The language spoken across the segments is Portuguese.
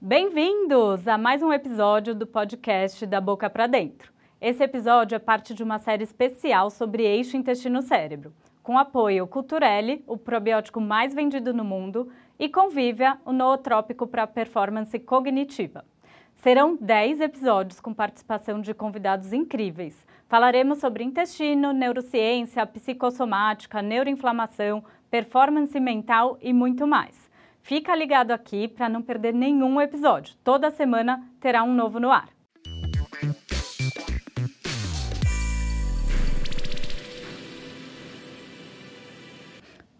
Bem-vindos a mais um episódio do podcast Da Boca para Dentro. Esse episódio é parte de uma série especial sobre eixo intestino-cérebro, com apoio Culturelle, o probiótico mais vendido no mundo, e Convívia, o nootrópico para performance cognitiva. Serão 10 episódios com participação de convidados incríveis. Falaremos sobre intestino, neurociência, psicossomática, neuroinflamação, performance mental e muito mais. Fica ligado aqui para não perder nenhum episódio. Toda semana terá um novo no ar.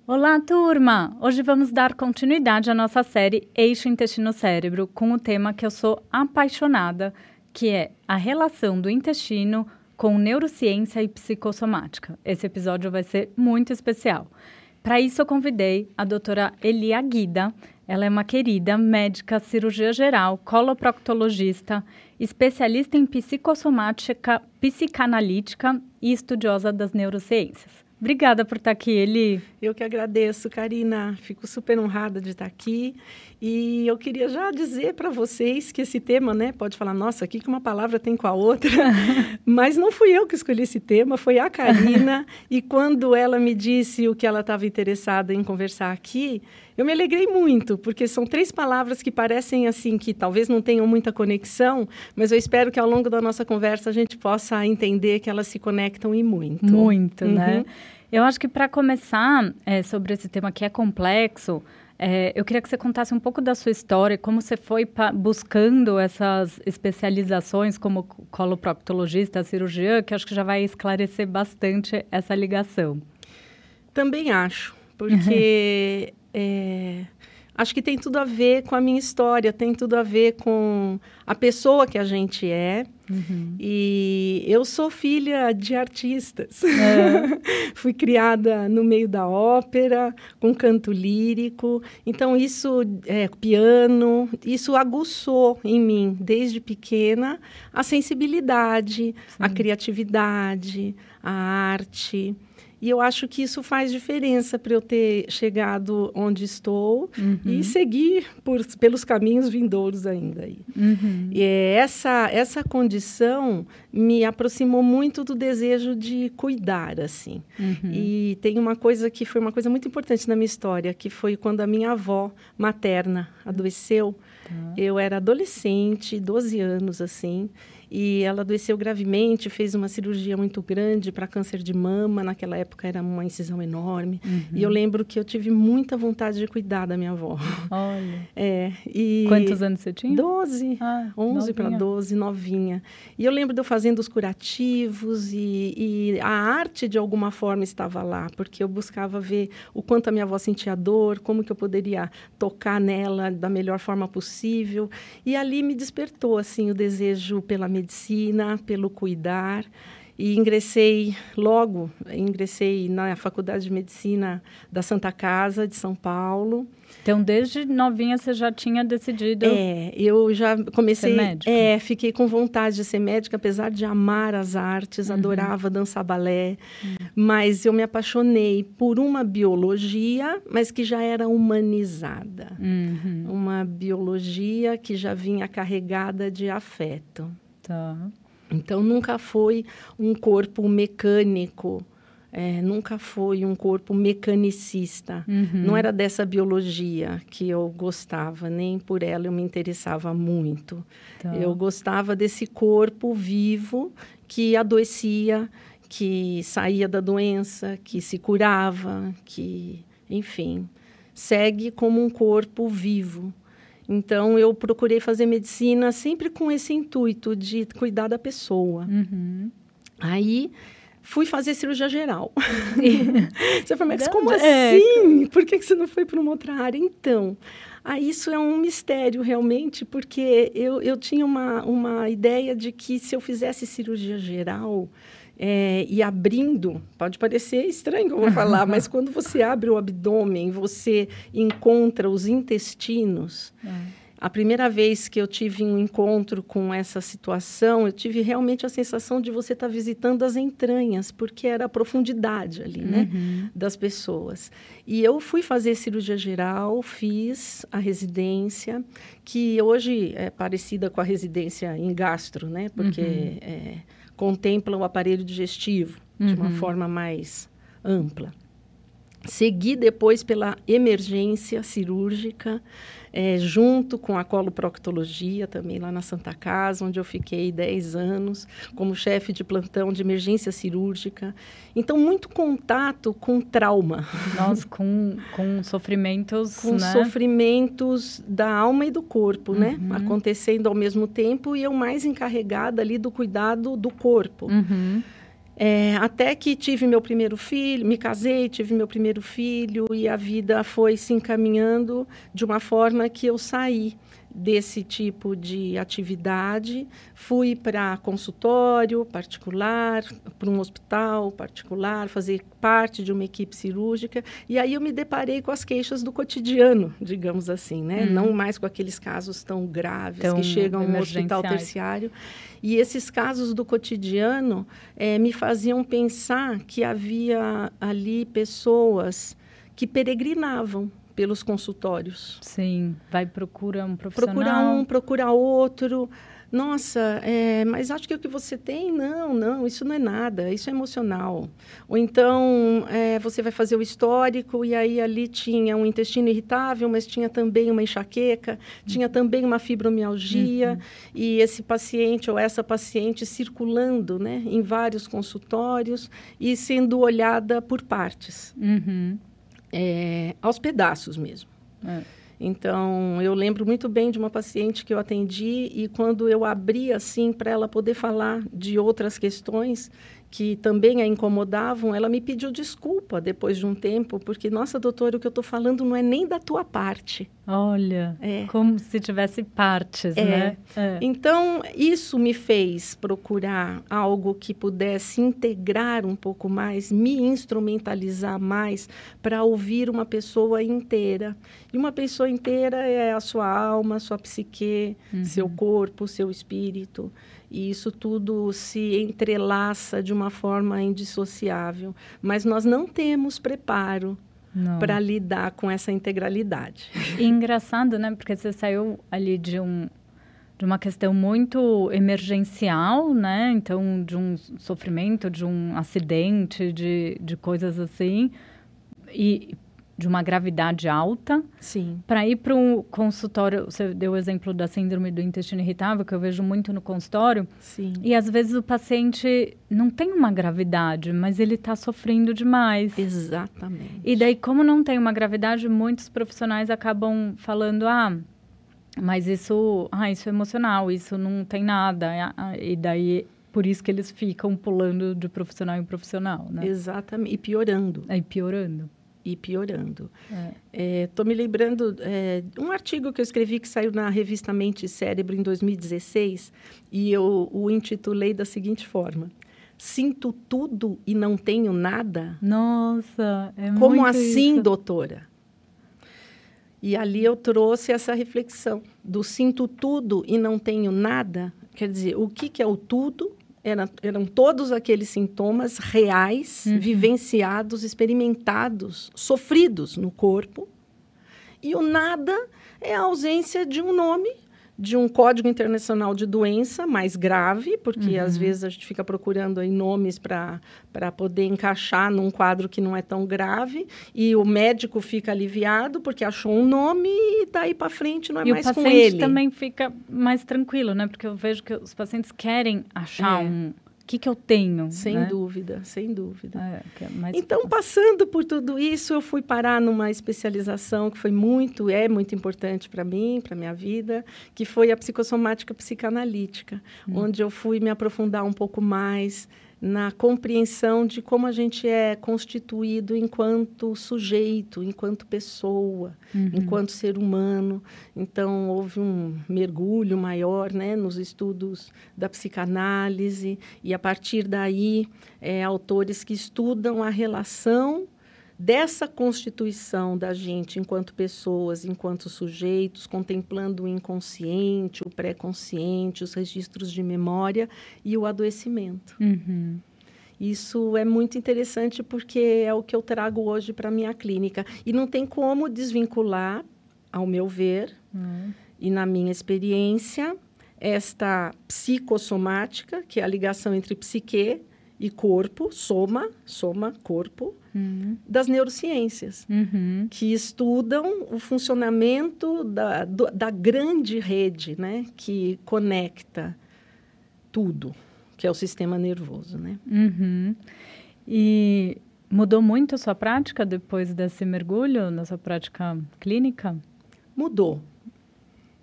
Olá, turma! Hoje vamos dar continuidade à nossa série Eixo Intestino-Cérebro com o tema que eu sou apaixonada, que é a relação do intestino com neurociência e psicossomática. Esse episódio vai ser muito especial. Para isso, eu convidei a doutora Elia Guida. Ela é uma querida médica, cirurgia geral, coloproctologista, especialista em psicossomática, psicanalítica e estudiosa das neurociências. Obrigada por estar aqui, Eli. Eu que agradeço, Karina. Fico super honrada de estar aqui. E eu queria já dizer para vocês que esse tema, né, pode falar, nossa, aqui que uma palavra tem com a outra, mas não fui eu que escolhi esse tema, foi a Karina. e quando ela me disse o que ela estava interessada em conversar aqui, eu me alegrei muito, porque são três palavras que parecem assim que talvez não tenham muita conexão, mas eu espero que ao longo da nossa conversa a gente possa entender que elas se conectam e muito. Muito, né? uhum. né? Eu acho que para começar é, sobre esse tema que é complexo, é, eu queria que você contasse um pouco da sua história, como você foi buscando essas especializações como coloproctologista, cirurgiã, que acho que já vai esclarecer bastante essa ligação. Também acho, porque é, acho que tem tudo a ver com a minha história, tem tudo a ver com a pessoa que a gente é. Uhum. E eu sou filha de artistas. É. Fui criada no meio da ópera, com canto lírico. Então, isso, é, piano, isso aguçou em mim, desde pequena, a sensibilidade, Sim. a criatividade, a arte. E eu acho que isso faz diferença para eu ter chegado onde estou uhum. e seguir por, pelos caminhos vindouros ainda. Aí. Uhum. E essa, essa condição me aproximou muito do desejo de cuidar, assim. Uhum. E tem uma coisa que foi uma coisa muito importante na minha história, que foi quando a minha avó materna adoeceu. Tá. Eu era adolescente, 12 anos, assim, e ela adoeceu gravemente, fez uma cirurgia muito grande para câncer de mama. Naquela época era uma incisão enorme. Uhum. E eu lembro que eu tive muita vontade de cuidar da minha avó. Olha. É, e Quantos anos você tinha? Doze. Ah, 11 para 12, novinha. E eu lembro de eu fazendo os curativos e, e a arte, de alguma forma, estava lá, porque eu buscava ver o quanto a minha avó sentia dor, como que eu poderia tocar nela da melhor forma possível. E ali me despertou, assim, o desejo pela medicina, pelo cuidar. E ingressei logo, ingressei na Faculdade de Medicina da Santa Casa de São Paulo. Então, desde novinha você já tinha decidido? É, eu já comecei. Ser médica. É, fiquei com vontade de ser médica, apesar de amar as artes, uhum. adorava dançar balé, uhum. mas eu me apaixonei por uma biologia, mas que já era humanizada. Uhum. Uma biologia que já vinha carregada de afeto. Tá. Então, nunca foi um corpo mecânico, é, nunca foi um corpo mecanicista. Uhum. Não era dessa biologia que eu gostava, nem por ela eu me interessava muito. Tá. Eu gostava desse corpo vivo que adoecia, que saía da doença, que se curava, que, enfim, segue como um corpo vivo. Então, eu procurei fazer medicina sempre com esse intuito de cuidar da pessoa. Uhum. Aí, fui fazer cirurgia geral. você falou, mas como é. assim? Por que você não foi para uma outra área? Então, aí isso é um mistério realmente, porque eu, eu tinha uma, uma ideia de que se eu fizesse cirurgia geral, é, e abrindo, pode parecer estranho que eu vou falar, mas quando você abre o abdômen, você encontra os intestinos. É. a primeira vez que eu tive um encontro com essa situação, eu tive realmente a sensação de você estar tá visitando as entranhas, porque era a profundidade ali, né, uhum. das pessoas. E eu fui fazer cirurgia geral, fiz a residência, que hoje é parecida com a residência em gastro, né, porque uhum. é, contempla o aparelho digestivo uhum. de uma uhum. forma mais ampla. Segui depois pela emergência cirúrgica, é, junto com a coloproctologia, também lá na Santa Casa, onde eu fiquei 10 anos como chefe de plantão de emergência cirúrgica. Então, muito contato com trauma. Nós, com, com sofrimentos. Com né? sofrimentos da alma e do corpo, né? uhum. né? Acontecendo ao mesmo tempo e eu mais encarregada ali do cuidado do corpo. Uhum. É, até que tive meu primeiro filho, me casei, tive meu primeiro filho e a vida foi se encaminhando de uma forma que eu saí desse tipo de atividade, fui para consultório particular, para um hospital particular, fazer parte de uma equipe cirúrgica, e aí eu me deparei com as queixas do cotidiano, digamos assim, né? Hum. Não mais com aqueles casos tão graves tão que chegam no hospital terciário. E esses casos do cotidiano é, me faziam pensar que havia ali pessoas que peregrinavam pelos consultórios. Sim, vai procura um profissional. Procura um, procura outro. Nossa, é, mas acho que o que você tem, não, não, isso não é nada, isso é emocional. Ou então é, você vai fazer o histórico e aí ali tinha um intestino irritável, mas tinha também uma enxaqueca, uhum. tinha também uma fibromialgia, uhum. e esse paciente ou essa paciente circulando né, em vários consultórios e sendo olhada por partes. Uhum é, aos pedaços mesmo. É. Então, eu lembro muito bem de uma paciente que eu atendi e quando eu abri assim para ela poder falar de outras questões, que também a incomodavam, ela me pediu desculpa depois de um tempo, porque, nossa, doutora, o que eu estou falando não é nem da tua parte. Olha, é. como se tivesse partes, é. né? É. Então, isso me fez procurar algo que pudesse integrar um pouco mais, me instrumentalizar mais para ouvir uma pessoa inteira. E uma pessoa inteira é a sua alma, a sua psique, uhum. seu corpo, seu espírito e isso tudo se entrelaça de uma forma indissociável. Mas nós não temos preparo para lidar com essa integralidade. E engraçado, né? Porque você saiu ali de um de uma questão muito emergencial, né? Então, de um sofrimento, de um acidente, de, de coisas assim. E de uma gravidade alta. Sim. Para ir para um consultório, você deu o exemplo da síndrome do intestino irritável, que eu vejo muito no consultório. Sim. E às vezes o paciente não tem uma gravidade, mas ele está sofrendo demais. Exatamente. E daí, como não tem uma gravidade, muitos profissionais acabam falando, ah, mas isso, ah, isso é emocional, isso não tem nada. E daí por isso que eles ficam pulando de profissional em profissional, né? Exatamente, e piorando. É, e piorando e piorando. Estou é, me lembrando é, um artigo que eu escrevi que saiu na revista Mente e Cérebro em 2016 e eu o intitulei da seguinte forma: Sinto tudo e não tenho nada? Nossa, é Como muito assim, isso. doutora? E ali eu trouxe essa reflexão do sinto tudo e não tenho nada. Quer dizer, o que, que é o tudo era, eram todos aqueles sintomas reais, uhum. vivenciados, experimentados, sofridos no corpo. E o nada é a ausência de um nome de um código internacional de doença mais grave, porque uhum. às vezes a gente fica procurando aí nomes para poder encaixar num quadro que não é tão grave, e o médico fica aliviado porque achou um nome e daí para frente não é e mais com ele. O paciente também fica mais tranquilo, né? Porque eu vejo que os pacientes querem achar é. um que, que eu tenho? Sem né? dúvida, sem dúvida. É, é então, passando por tudo isso, eu fui parar numa especialização que foi muito, é muito importante para mim, para minha vida, que foi a psicossomática psicanalítica, hum. onde eu fui me aprofundar um pouco mais na compreensão de como a gente é constituído enquanto sujeito, enquanto pessoa, uhum. enquanto ser humano. Então, houve um mergulho maior né, nos estudos da psicanálise, e a partir daí, é, autores que estudam a relação dessa constituição da gente enquanto pessoas, enquanto sujeitos, contemplando o inconsciente, o pré-consciente, os registros de memória e o adoecimento. Uhum. Isso é muito interessante porque é o que eu trago hoje para a minha clínica. E não tem como desvincular, ao meu ver, Uhum. e na minha experiência, esta psicossomática, que é a ligação entre psique e corpo, soma, soma, corpo, Uhum. das neurociências, Uhum. que estudam o funcionamento da, do- da grande rede, né, que conecta tudo, que é o sistema nervoso, né? Uhum. E mudou muito a sua prática depois desse mergulho na sua prática clínica? Mudou. O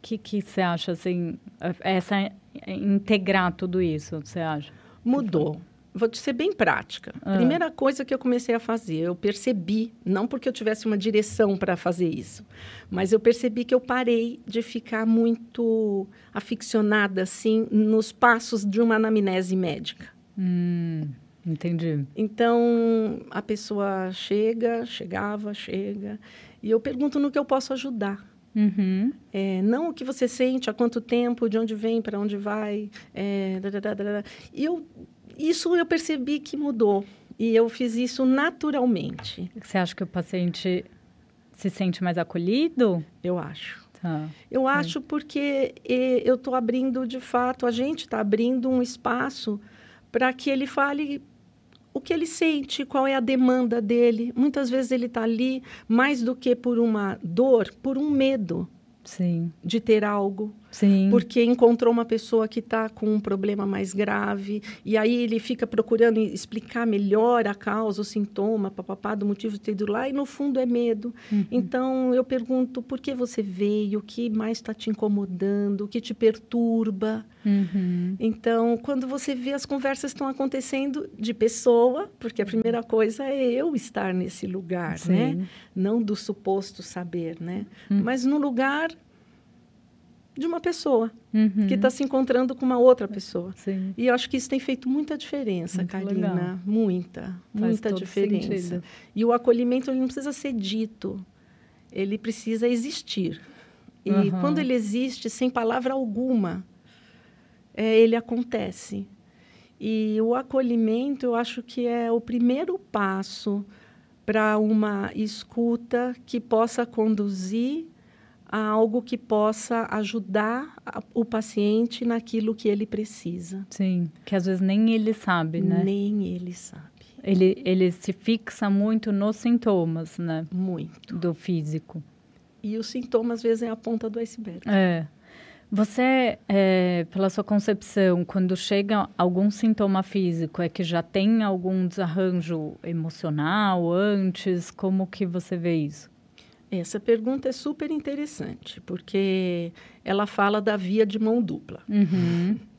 que, que você acha, assim, essa integrar tudo isso, você acha? Mudou. Vou te ser bem prática. Ah. Primeira coisa que eu comecei a fazer, eu percebi, não porque eu tivesse uma direção para fazer isso, mas eu percebi que eu parei de ficar muito aficionada assim nos passos de uma anamnese médica. Hum, entendi. Então, a pessoa chega, chegava, chega, e eu pergunto no que eu posso ajudar. Uhum. É, não o que você sente, há quanto tempo, de onde vem, para onde vai. É. E eu, isso eu percebi que mudou. E eu fiz isso naturalmente, Você acha que o paciente se sente mais acolhido? eu acho. Tá. Eu acho porque eu estou abrindo, de fato, a gente está abrindo um espaço para que ele fale o que ele sente, qual é a demanda dele. Muitas vezes ele está ali mais do que por uma dor, por um medo Sim. de ter algo. Sim. porque encontrou uma pessoa que está com um problema mais grave e aí ele fica procurando explicar melhor a causa, o sintoma, papapá, do motivo de ter ido lá e no fundo é medo. Uhum. Então eu pergunto por que você veio, o que mais está te incomodando, o que te perturba. Uhum. Então quando você vê as conversas estão acontecendo de pessoa, porque a primeira coisa é eu estar nesse lugar, né? Sim. Não do suposto saber, né? Hum. Mas no lugar de uma pessoa Uhum. que está se encontrando com uma outra pessoa. Sim. E eu acho que isso tem feito muita diferença, Muito Karina. legal. Muita, Faz muita diferença. sentido. E o acolhimento ele não precisa ser dito, ele precisa existir. E Aham. quando ele existe, sem palavra alguma, é, ele acontece. E o acolhimento, eu acho que é o primeiro passo para uma escuta que possa conduzir a algo que possa ajudar a- o paciente naquilo que ele precisa. Sim. Que às vezes nem ele sabe, né? Nem ele sabe. Ele, ele se fixa muito nos sintomas, né? Muito. Do físico. E os sintomas, às vezes, é a ponta do iceberg. É. Você, é, pela sua concepção, quando chega algum sintoma físico, é que já tem algum desarranjo emocional antes? Como que você vê isso? Essa pergunta é super interessante, porque ela fala da via de mão dupla. Uhum.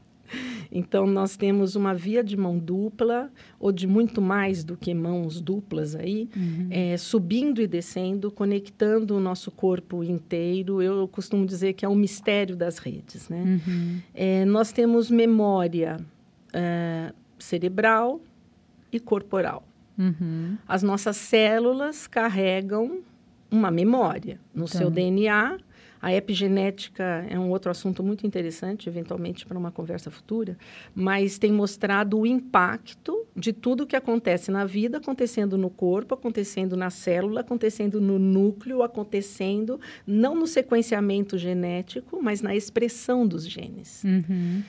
Então, nós temos uma via de mão dupla, ou de muito mais do que mãos duplas aí, Uhum. é, subindo e descendo, conectando o nosso corpo inteiro. Eu costumo dizer que é um mistério das redes, né? Uhum. É, nós temos memória é, cerebral e corporal. Uhum. As nossas células carregam uma memória no Tá. seu DNA. A epigenética é um outro assunto muito interessante, eventualmente para uma conversa futura, mas tem mostrado o impacto de tudo que acontece na vida, acontecendo no corpo, acontecendo na célula, acontecendo no núcleo, acontecendo não no sequenciamento genético, mas na expressão dos genes. Uhum.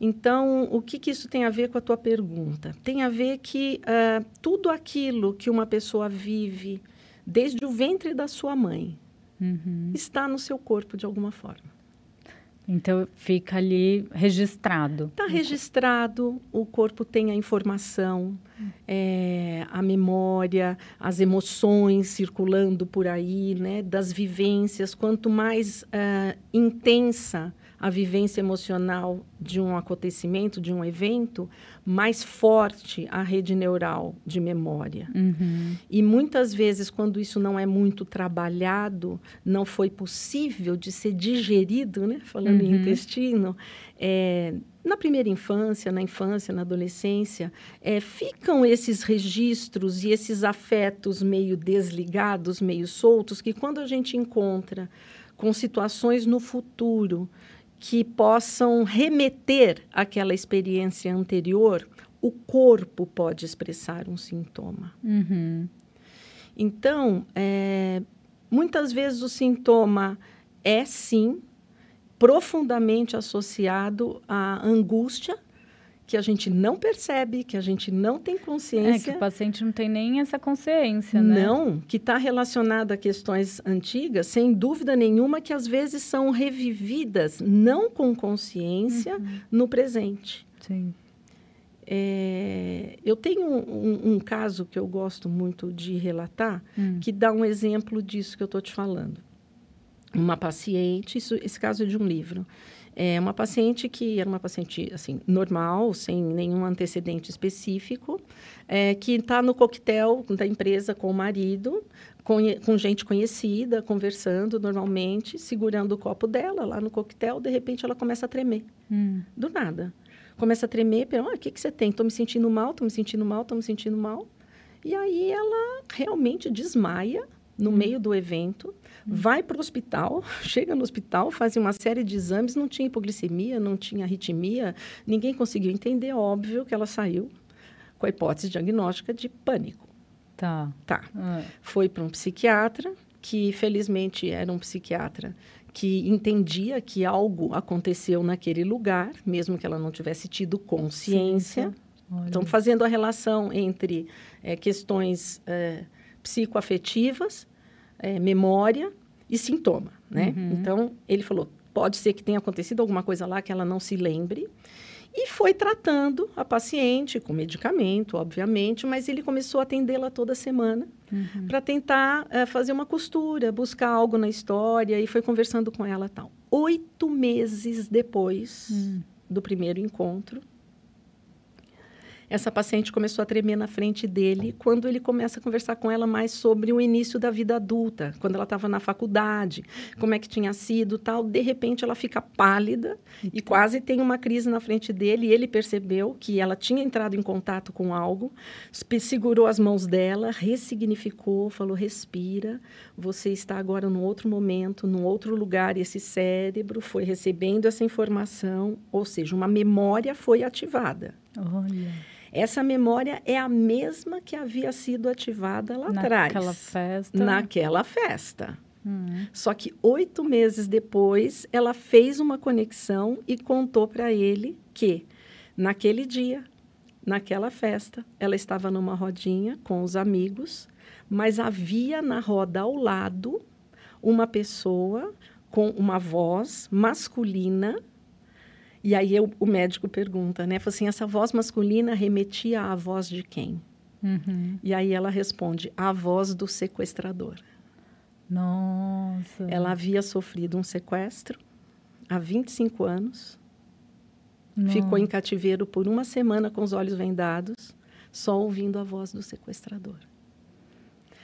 Então, o que, que isso tem a ver com a tua pergunta? Tem a ver que ah, tudo aquilo que uma pessoa vive desde o ventre da sua mãe Uhum. está no seu corpo de alguma forma. Então fica ali registrado. Está registrado, o corpo tem a informação, é, a memória, as emoções circulando por aí, né, das vivências. Quanto mais ah, intensa a vivência emocional de um acontecimento, de um evento, mais forte a rede neural de memória. Uhum. E muitas vezes, quando isso não é muito trabalhado, não foi possível de ser digerido, né? falando em Uhum. intestino, é, na primeira infância, na infância, na adolescência, é, ficam esses registros e esses afetos meio desligados, meio soltos, que quando a gente encontra com situações no futuro que possam remeter àquela experiência anterior, o corpo pode expressar um sintoma. Uhum. Então, é, muitas vezes o sintoma é sim profundamente associado à angústia que a gente não percebe, que a gente não tem consciência. É que o paciente não tem nem essa consciência, né? Não, que está relacionada a questões antigas, sem dúvida nenhuma, que às vezes são revividas, não com consciência, uhum. no presente. Sim. É, eu tenho um, um, caso que eu gosto muito de relatar, hum. que dá um exemplo disso que eu estou te falando uma paciente, isso, esse caso é de um livro, é uma paciente que era uma paciente assim normal, sem nenhum antecedente específico, é, que está no coquetel da empresa com o marido, com, com, gente conhecida, conversando normalmente, segurando o copo dela lá no coquetel, de repente ela começa a tremer, hum. do nada. Começa a tremer, ah, o que, que você tem? Estou me sentindo mal, estou me sentindo mal, estou me sentindo mal. E aí ela realmente desmaia no hum. meio do evento, vai para o hospital, chega no hospital, faz uma série de exames, não tinha hipoglicemia, não tinha arritmia, ninguém conseguiu entender, óbvio que ela saiu com a hipótese diagnóstica de pânico. Tá. Tá. Ah. Foi para um psiquiatra, que felizmente era um psiquiatra que entendia que algo aconteceu naquele lugar, mesmo que ela não tivesse tido consciência. Então, fazendo a relação entre é, questões é, psicoafetivas é, memória e sintoma, né? Uhum. Então, ele falou, pode ser que tenha acontecido alguma coisa lá que ela não se lembre. E foi tratando a paciente com medicamento, obviamente, mas ele começou a atendê-la toda semana uhum. para tentar é, fazer uma costura, buscar algo na história e foi conversando com ela tal. Oito meses depois uhum. do primeiro encontro, essa paciente começou a tremer na frente dele quando ele começa a conversar com ela mais sobre o início da vida adulta, quando ela estava na faculdade, como é que tinha sido, tal. De repente ela fica pálida e quase tem uma crise na frente dele. E ele percebeu que ela tinha entrado em contato com algo, segurou as mãos dela, ressignificou, falou: respira, você está agora num outro momento, num outro lugar. E esse cérebro foi recebendo essa informação, ou seja, uma memória foi ativada. Olha. Essa memória é a mesma que havia sido ativada lá atrás. Naquela festa. Naquela festa. Hum. Só que oito meses depois, ela fez uma conexão e contou para ele que, naquele dia, naquela festa, ela estava numa rodinha com os amigos, mas havia na roda ao lado uma pessoa com uma voz masculina e aí eu, o médico pergunta, né? Fala assim, essa voz masculina remetia à voz de quem? Uhum. E aí ela responde, a voz do sequestrador. Nossa. Ela havia sofrido um sequestro há 25 anos. Nossa. Ficou em cativeiro por uma semana com os olhos vendados, só ouvindo a voz do sequestrador.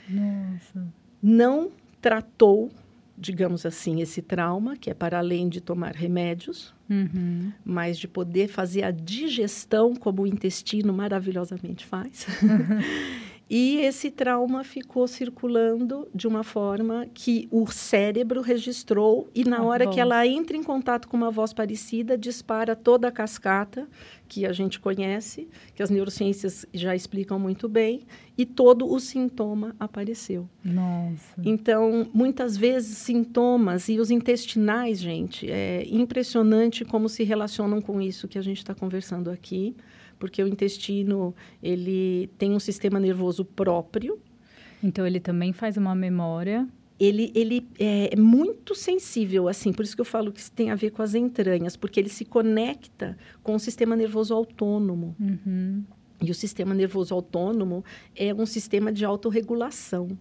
Nossa. Não tratou digamos assim, esse trauma, que é para além de tomar remédios, uhum. mas de poder fazer a digestão como o intestino maravilhosamente faz. E esse trauma ficou circulando de uma forma que o cérebro registrou e na a hora voz. que ela entra em contato com uma voz parecida, dispara toda a cascata que a gente conhece, que as neurociências já explicam muito bem, e todo o sintoma apareceu. Nossa. Então, muitas vezes sintomas e os intestinais, gente, é impressionante como se relacionam com isso que a gente está conversando aqui porque o intestino ele tem um sistema nervoso próprio. Então ele também faz uma memória. Ele, ele é muito sensível, assim, por isso que eu falo que isso tem a ver com as entranhas, porque ele se conecta com o sistema nervoso autônomo. Uhum. E o sistema nervoso autônomo é um sistema de autorregulação.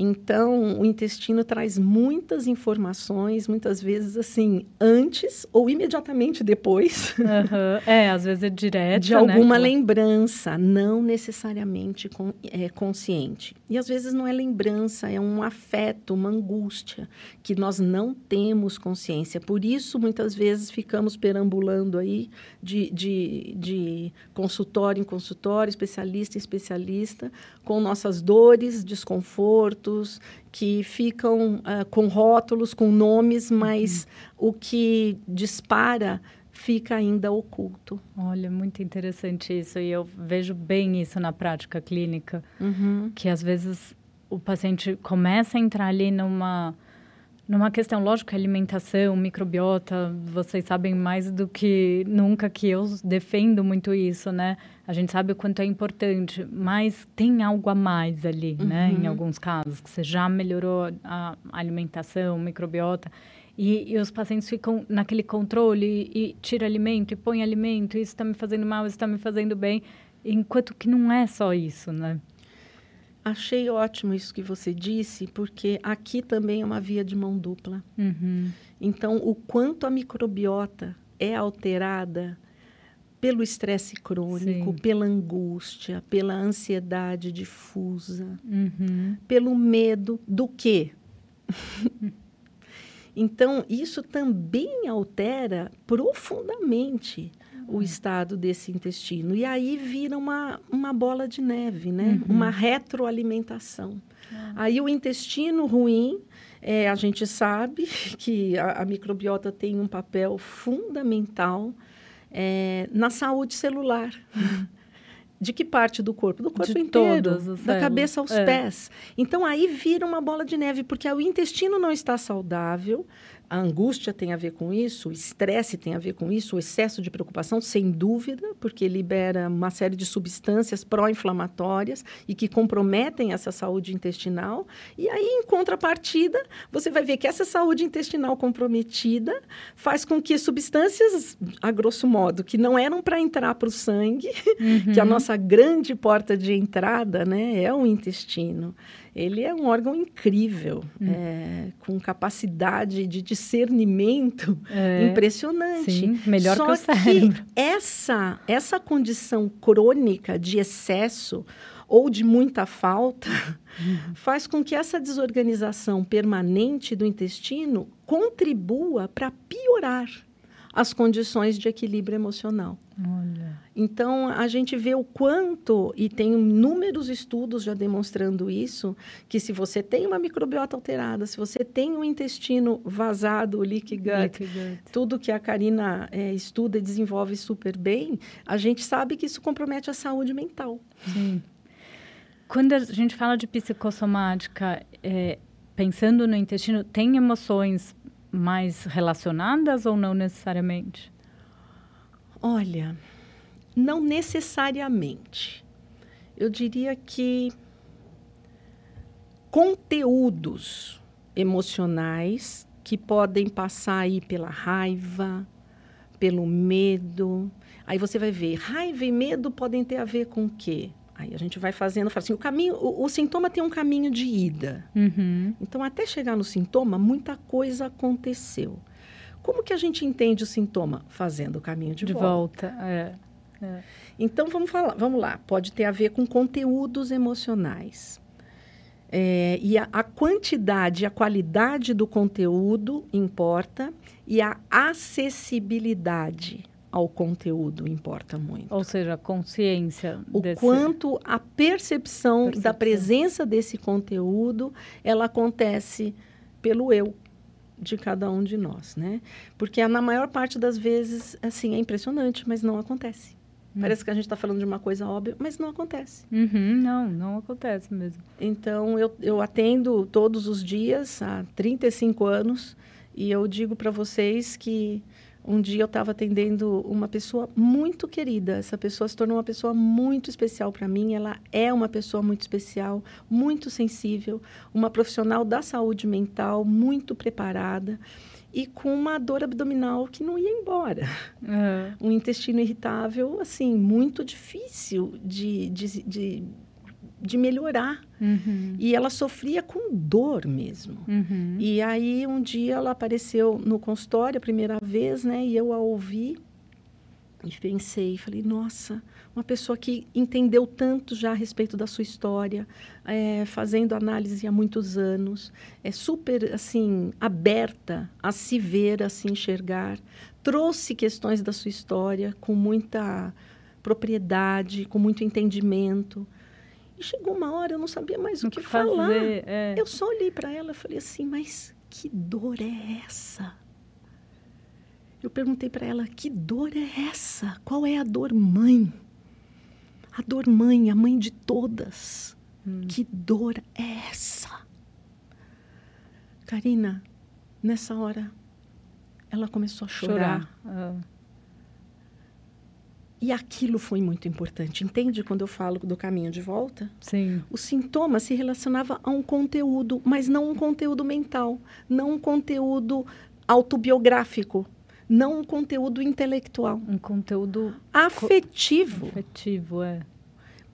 Então, o intestino traz muitas informações, muitas vezes assim, antes ou imediatamente depois. Uhum. É, às vezes é direto. De alguma né? lembrança, não necessariamente com, é, consciente. E às vezes não é lembrança, é um afeto, uma angústia, que nós não temos consciência. Por isso, muitas vezes, ficamos perambulando aí de, de, de consultório em consultório, especialista em especialista, com nossas dores, desconforto que ficam uh, com rótulos, com nomes, mas uhum. o que dispara fica ainda oculto. Olha, muito interessante isso. E eu vejo bem isso na prática clínica, uhum. que às vezes o paciente começa a entrar ali numa numa questão, lógico, alimentação, microbiota, vocês sabem mais do que nunca que eu defendo muito isso, né? A gente sabe o quanto é importante, mas tem algo a mais ali, uhum. né? Em uhum. alguns casos, que você já melhorou a alimentação, microbiota, e, e os pacientes ficam naquele controle e, e tira alimento e põe alimento, isso está me fazendo mal, isso está me fazendo bem, enquanto que não é só isso, né? Achei ótimo isso que você disse, porque aqui também é uma via de mão dupla. Uhum. Então, o quanto a microbiota é alterada pelo estresse crônico, Sim. pela angústia, pela ansiedade difusa, uhum. pelo medo do quê? então, isso também altera profundamente o estado desse intestino. E aí vira uma, uma bola de neve, né? Uhum. Uma retroalimentação. Uhum. Aí o intestino ruim, é, a gente sabe que a, a, microbiota tem um papel fundamental é, na saúde celular. Uhum. De que parte do corpo? Do corpo de inteiro, da cabeça aos é. pés. Então aí vira uma bola de neve, porque o intestino não está saudável, a angústia tem a ver com isso, o estresse tem a ver com isso, o excesso de preocupação, sem dúvida, porque libera uma série de substâncias pró-inflamatórias e que comprometem essa saúde intestinal. E aí, em contrapartida, você vai ver que essa saúde intestinal comprometida faz com que substâncias, a grosso modo, que não eram para entrar para o sangue, uhum. que a nossa grande porta de entrada né, é o intestino ele é um órgão incrível, hum. é, com capacidade de discernimento é, impressionante. Sim, melhor Só que o cérebro. Que essa, essa condição crônica de excesso ou de muita falta uhum. faz com que essa desorganização permanente do intestino contribua para piorar as condições de equilíbrio emocional. Olha. Então, a gente vê o quanto, e tem inúmeros estudos já demonstrando isso, que se você tem uma microbiota alterada, se você tem um intestino vazado, leaky gut, leaky gut. tudo que a Karina é, estuda e desenvolve super bem, a gente sabe que isso compromete a saúde mental. Sim. Quando a gente fala de psicossomática, é, pensando no intestino, tem emoções mais relacionadas ou não necessariamente? Olha, não necessariamente. Eu diria que conteúdos emocionais que podem passar aí pela raiva, pelo medo. Aí você vai ver, raiva e medo podem ter a ver com o quê? Aí a gente vai fazendo, fala assim, o caminho, o, o sintoma tem um caminho de ida. Uhum. Então, até chegar no sintoma, muita coisa aconteceu. Como que a gente entende o sintoma? Fazendo o caminho de, de volta. volta. É. É. Então, vamos falar, vamos lá. Pode ter a ver com conteúdos emocionais. É, e a, a quantidade, a qualidade do conteúdo importa e a acessibilidade ao conteúdo importa muito. Ou seja, a consciência. O desse... quanto a percepção, percepção, da presença desse conteúdo, ela acontece pelo eu de cada um de nós, né? Porque na maior parte das vezes, assim, é impressionante, mas não acontece. Hum. Parece que a gente está falando de uma coisa óbvia, mas não acontece. Uhum, não, não acontece mesmo. Então, eu, eu atendo todos os dias há 35 anos e eu digo para vocês que um dia eu estava atendendo uma pessoa muito querida. Essa pessoa se tornou uma pessoa muito especial para mim. Ela é uma pessoa muito especial, muito sensível, uma profissional da saúde mental, muito preparada e com uma dor abdominal que não ia embora. Uhum. Um intestino irritável, assim, muito difícil de, de, de de melhorar. Uhum. E ela sofria com dor mesmo. Uhum. E aí, um dia, ela apareceu no consultório a primeira vez, né? E eu a ouvi e pensei, falei, nossa, uma pessoa que entendeu tanto já a respeito da sua história, é, fazendo análise há muitos anos, é super, assim, aberta a se ver, a se enxergar, trouxe questões da sua história com muita propriedade, com muito entendimento. E chegou uma hora, eu não sabia mais o, que, que falar. É. Eu só olhei para ela e falei assim, mas que dor é essa? Eu perguntei para ela: que dor é essa? Qual é a dor mãe? A dor mãe, a mãe de todas. Hum. Que dor é essa? Karina, nessa hora, ela começou a chorar. chorar. Ah. E aquilo foi muito importante. Entende quando eu falo do caminho de volta? Sim. O sintoma se relacionava a um conteúdo, mas não um conteúdo mental, não um conteúdo autobiográfico, não um conteúdo intelectual. Um conteúdo afetivo. Afetivo, é.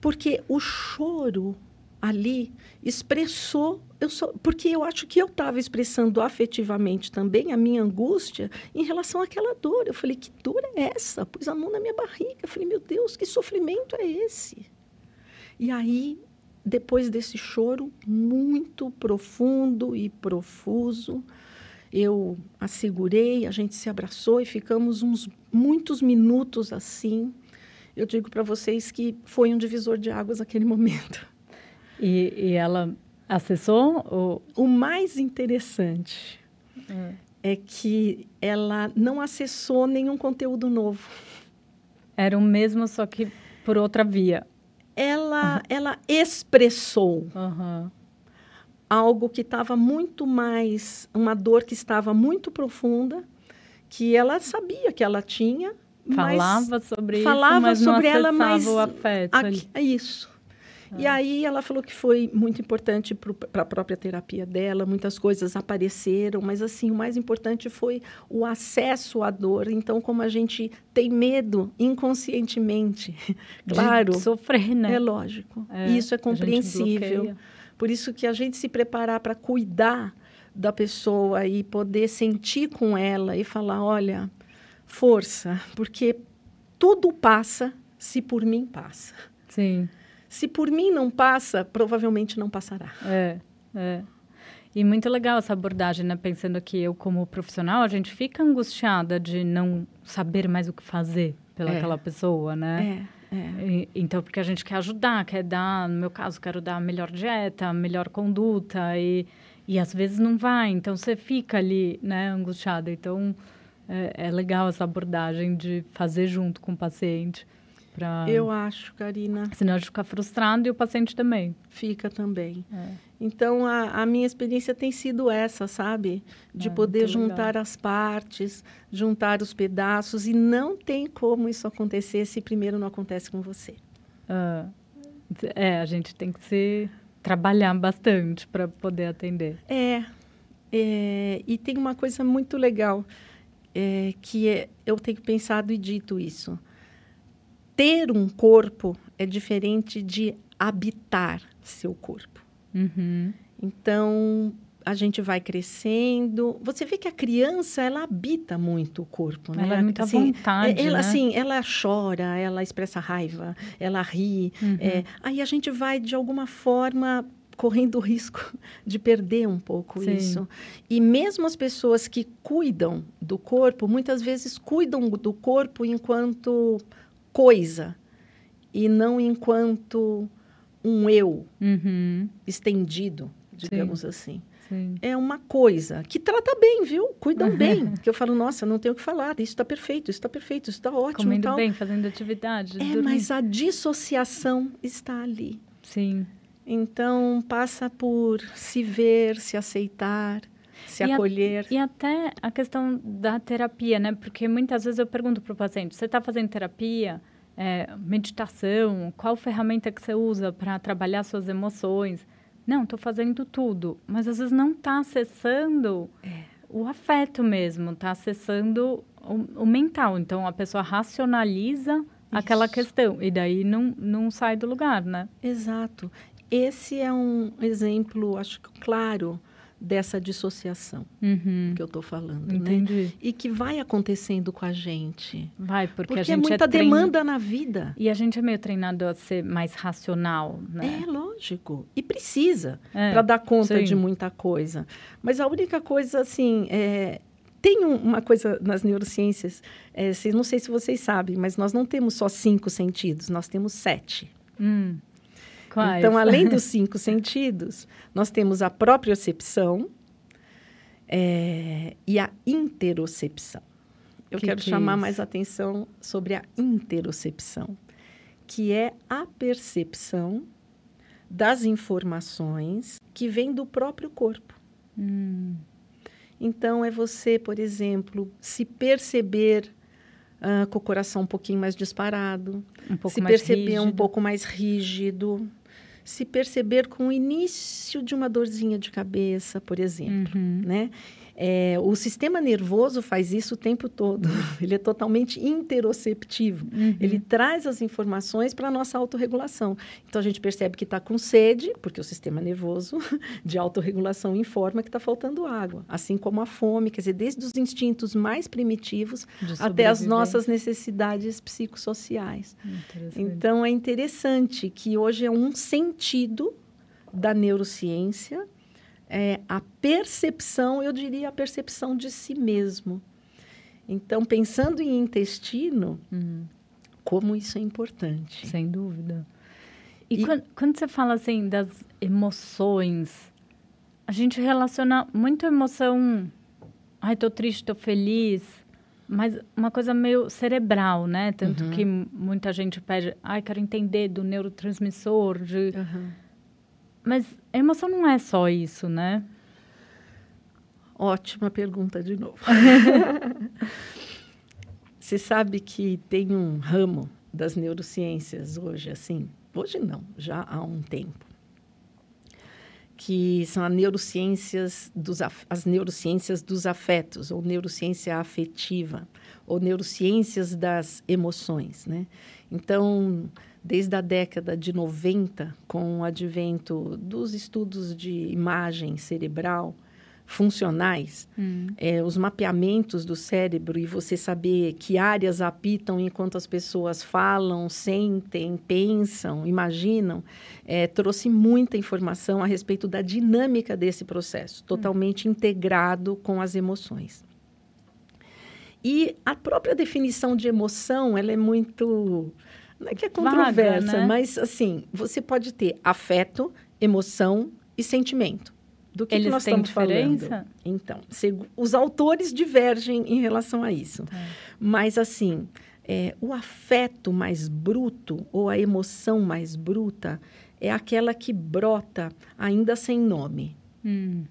Porque o choro ali expressou eu sou, porque eu acho que eu estava expressando afetivamente também a minha angústia em relação àquela dor. Eu falei, que dor é essa? Pus a mão na minha barriga. Eu falei, meu Deus, que sofrimento é esse? E aí, depois desse choro muito profundo e profuso, eu a segurei, a gente se abraçou e ficamos uns muitos minutos assim. Eu digo para vocês que foi um divisor de águas aquele momento. E, e ela acessou? Ou... O mais interessante é. é que ela não acessou nenhum conteúdo novo. Era o mesmo, só que por outra via. Ela, uhum. ela expressou. Uhum algo que estava muito mais, uma dor que estava muito profunda, que ela sabia que ela tinha. Falava sobre falava isso, mas sobre não ela, mas o afeto. Aqui, é isso. Ah. E aí ela falou que foi muito importante para a própria terapia dela, muitas coisas apareceram, mas assim, o mais importante foi o acesso à dor. Então, como a gente tem medo inconscientemente, claro. De sofrer, né? É lógico. É, isso é compreensível. Por isso que a gente se preparar para cuidar da pessoa e poder sentir com ela e falar, olha, força, porque tudo passa se por mim passa. Sim. Se por mim não passa, provavelmente não passará. É, é. E muito legal essa abordagem, né? Pensando que eu, como profissional, a gente fica angustiada de não saber mais o que fazer pelaquela é. pessoa, né? É. É. então, porque a gente quer ajudar, quer dar, no meu caso, quero dar a melhor dieta, a melhor conduta, e, e às vezes não vai, então você fica ali, né, angustiada. Então, é, é legal essa abordagem de fazer junto com o paciente. Pra... Eu acho, Karina. Senão a gente fica frustrado e o paciente também. Fica também. É. Então, a, a, minha experiência tem sido essa, sabe? De é, poder juntar legal. as partes, juntar os pedaços. E não tem como isso acontecer se primeiro não acontece com você. Ah, é, a gente tem que se trabalhar bastante para poder atender. É, é, e tem uma coisa muito legal é, que é, eu tenho pensado e dito isso ter um corpo é diferente de habitar seu corpo. Uhum. Então, a gente vai crescendo. Você vê que a criança, ela habita muito o corpo, né? Ela é muito assim, vontade, ela, né? Assim, ela chora, ela expressa raiva, ela ri. Uhum. É, aí a gente vai, de alguma forma, correndo o risco de perder um pouco Sim. isso. E mesmo as pessoas que cuidam do corpo, muitas vezes cuidam do corpo enquanto coisa e não enquanto um eu uhum. estendido, digamos Sim. assim. Sim. É uma coisa que trata bem, viu? Cuidam bem. que eu falo, nossa, não tenho o que falar. Isso está perfeito, isso está perfeito, isso está ótimo. Comendo tal. bem, fazendo atividade. É, mas a dissociação está ali. Sim. Então, passa por se ver, se aceitar, se e acolher. A, e até a questão da terapia, né? Porque muitas vezes eu pergunto para o paciente: você está fazendo terapia? É, meditação? Qual ferramenta que você usa para trabalhar suas emoções? Não, estou fazendo tudo. Mas às vezes não está acessando é. o afeto mesmo, está acessando o, o, mental. Então a pessoa racionaliza Isso. aquela questão e daí não, não sai do lugar, né? Exato. esse é um exemplo, acho que claro, dessa dissociação Uhum. que eu estou falando, né? Entendi. E que vai acontecendo com a gente. Vai, porque, Porque, a é gente muita trein- demanda na vida. E a gente é meio treinado a ser mais racional, né? É lógico. E precisa É, para dar conta sim. de muita coisa. Mas a única coisa, assim, é, tem um- uma coisa nas neurociências, é, não sei se vocês sabem, mas nós não temos só cinco sentidos, nós temos sete. Hum. Quais? Então, além dos cinco sentidos, nós temos a propriocepção é, e a interocepção. Eu Que quero que é chamar isso? mais atenção sobre a interocepção, que é a percepção das informações que vêm do próprio corpo. Hum. Então, é você, por exemplo, se perceber ah, com o coração um pouquinho mais disparado, Um pouco se mais perceber um rígido. pouco mais rígido, se perceber com o início de uma dorzinha de cabeça, por exemplo, Uhum. né? É, o sistema nervoso faz isso o tempo todo. Ele é totalmente interoceptivo. Uhum. Ele traz as informações para a nossa autorregulação. Então, a gente percebe que está com sede, porque o sistema nervoso de autorregulação informa que está faltando água. Assim como a fome, quer dizer, desde os instintos mais primitivos até as nossas necessidades psicossociais. Então, é interessante que hoje é um sentido da neurociência, é a percepção, eu diria, a percepção de si mesmo. Então, pensando em intestino, Hum, como isso é importante. sem dúvida. E, E- Quando, quando você fala assim das emoções, a gente relaciona muito a emoção. Ai, tô triste, tô feliz. Mas uma coisa meio cerebral, né? Tanto Uhum. que muita gente pede, ai, quero entender do neurotransmissor. De... Mas emoção não é só isso, né? Ótima pergunta de novo. Você sabe que tem um ramo das neurociências hoje, assim, hoje não, já há um tempo, que são as neurociências dos, as neurociências dos afetos, ou neurociência afetiva, ou neurociências das emoções, né? Então, desde a década de 90, com o advento dos estudos de imagem cerebral funcionais, Hum. é, os mapeamentos do cérebro e você saber que áreas apitam enquanto as pessoas falam, sentem, pensam, imaginam, é, trouxe muita informação a respeito da dinâmica desse processo, totalmente integrado com as emoções. E a própria definição de emoção, ela é muito. Não é que é Vaga, controversa, né? mas assim, você pode ter afeto, emoção e sentimento. Do que, que Eles nós têm estamos falando? diferença? Então, segu- os autores divergem em relação a isso. Tá. Mas, assim, é, o afeto mais bruto ou a emoção mais bruta é aquela que brota ainda sem nome. Hum.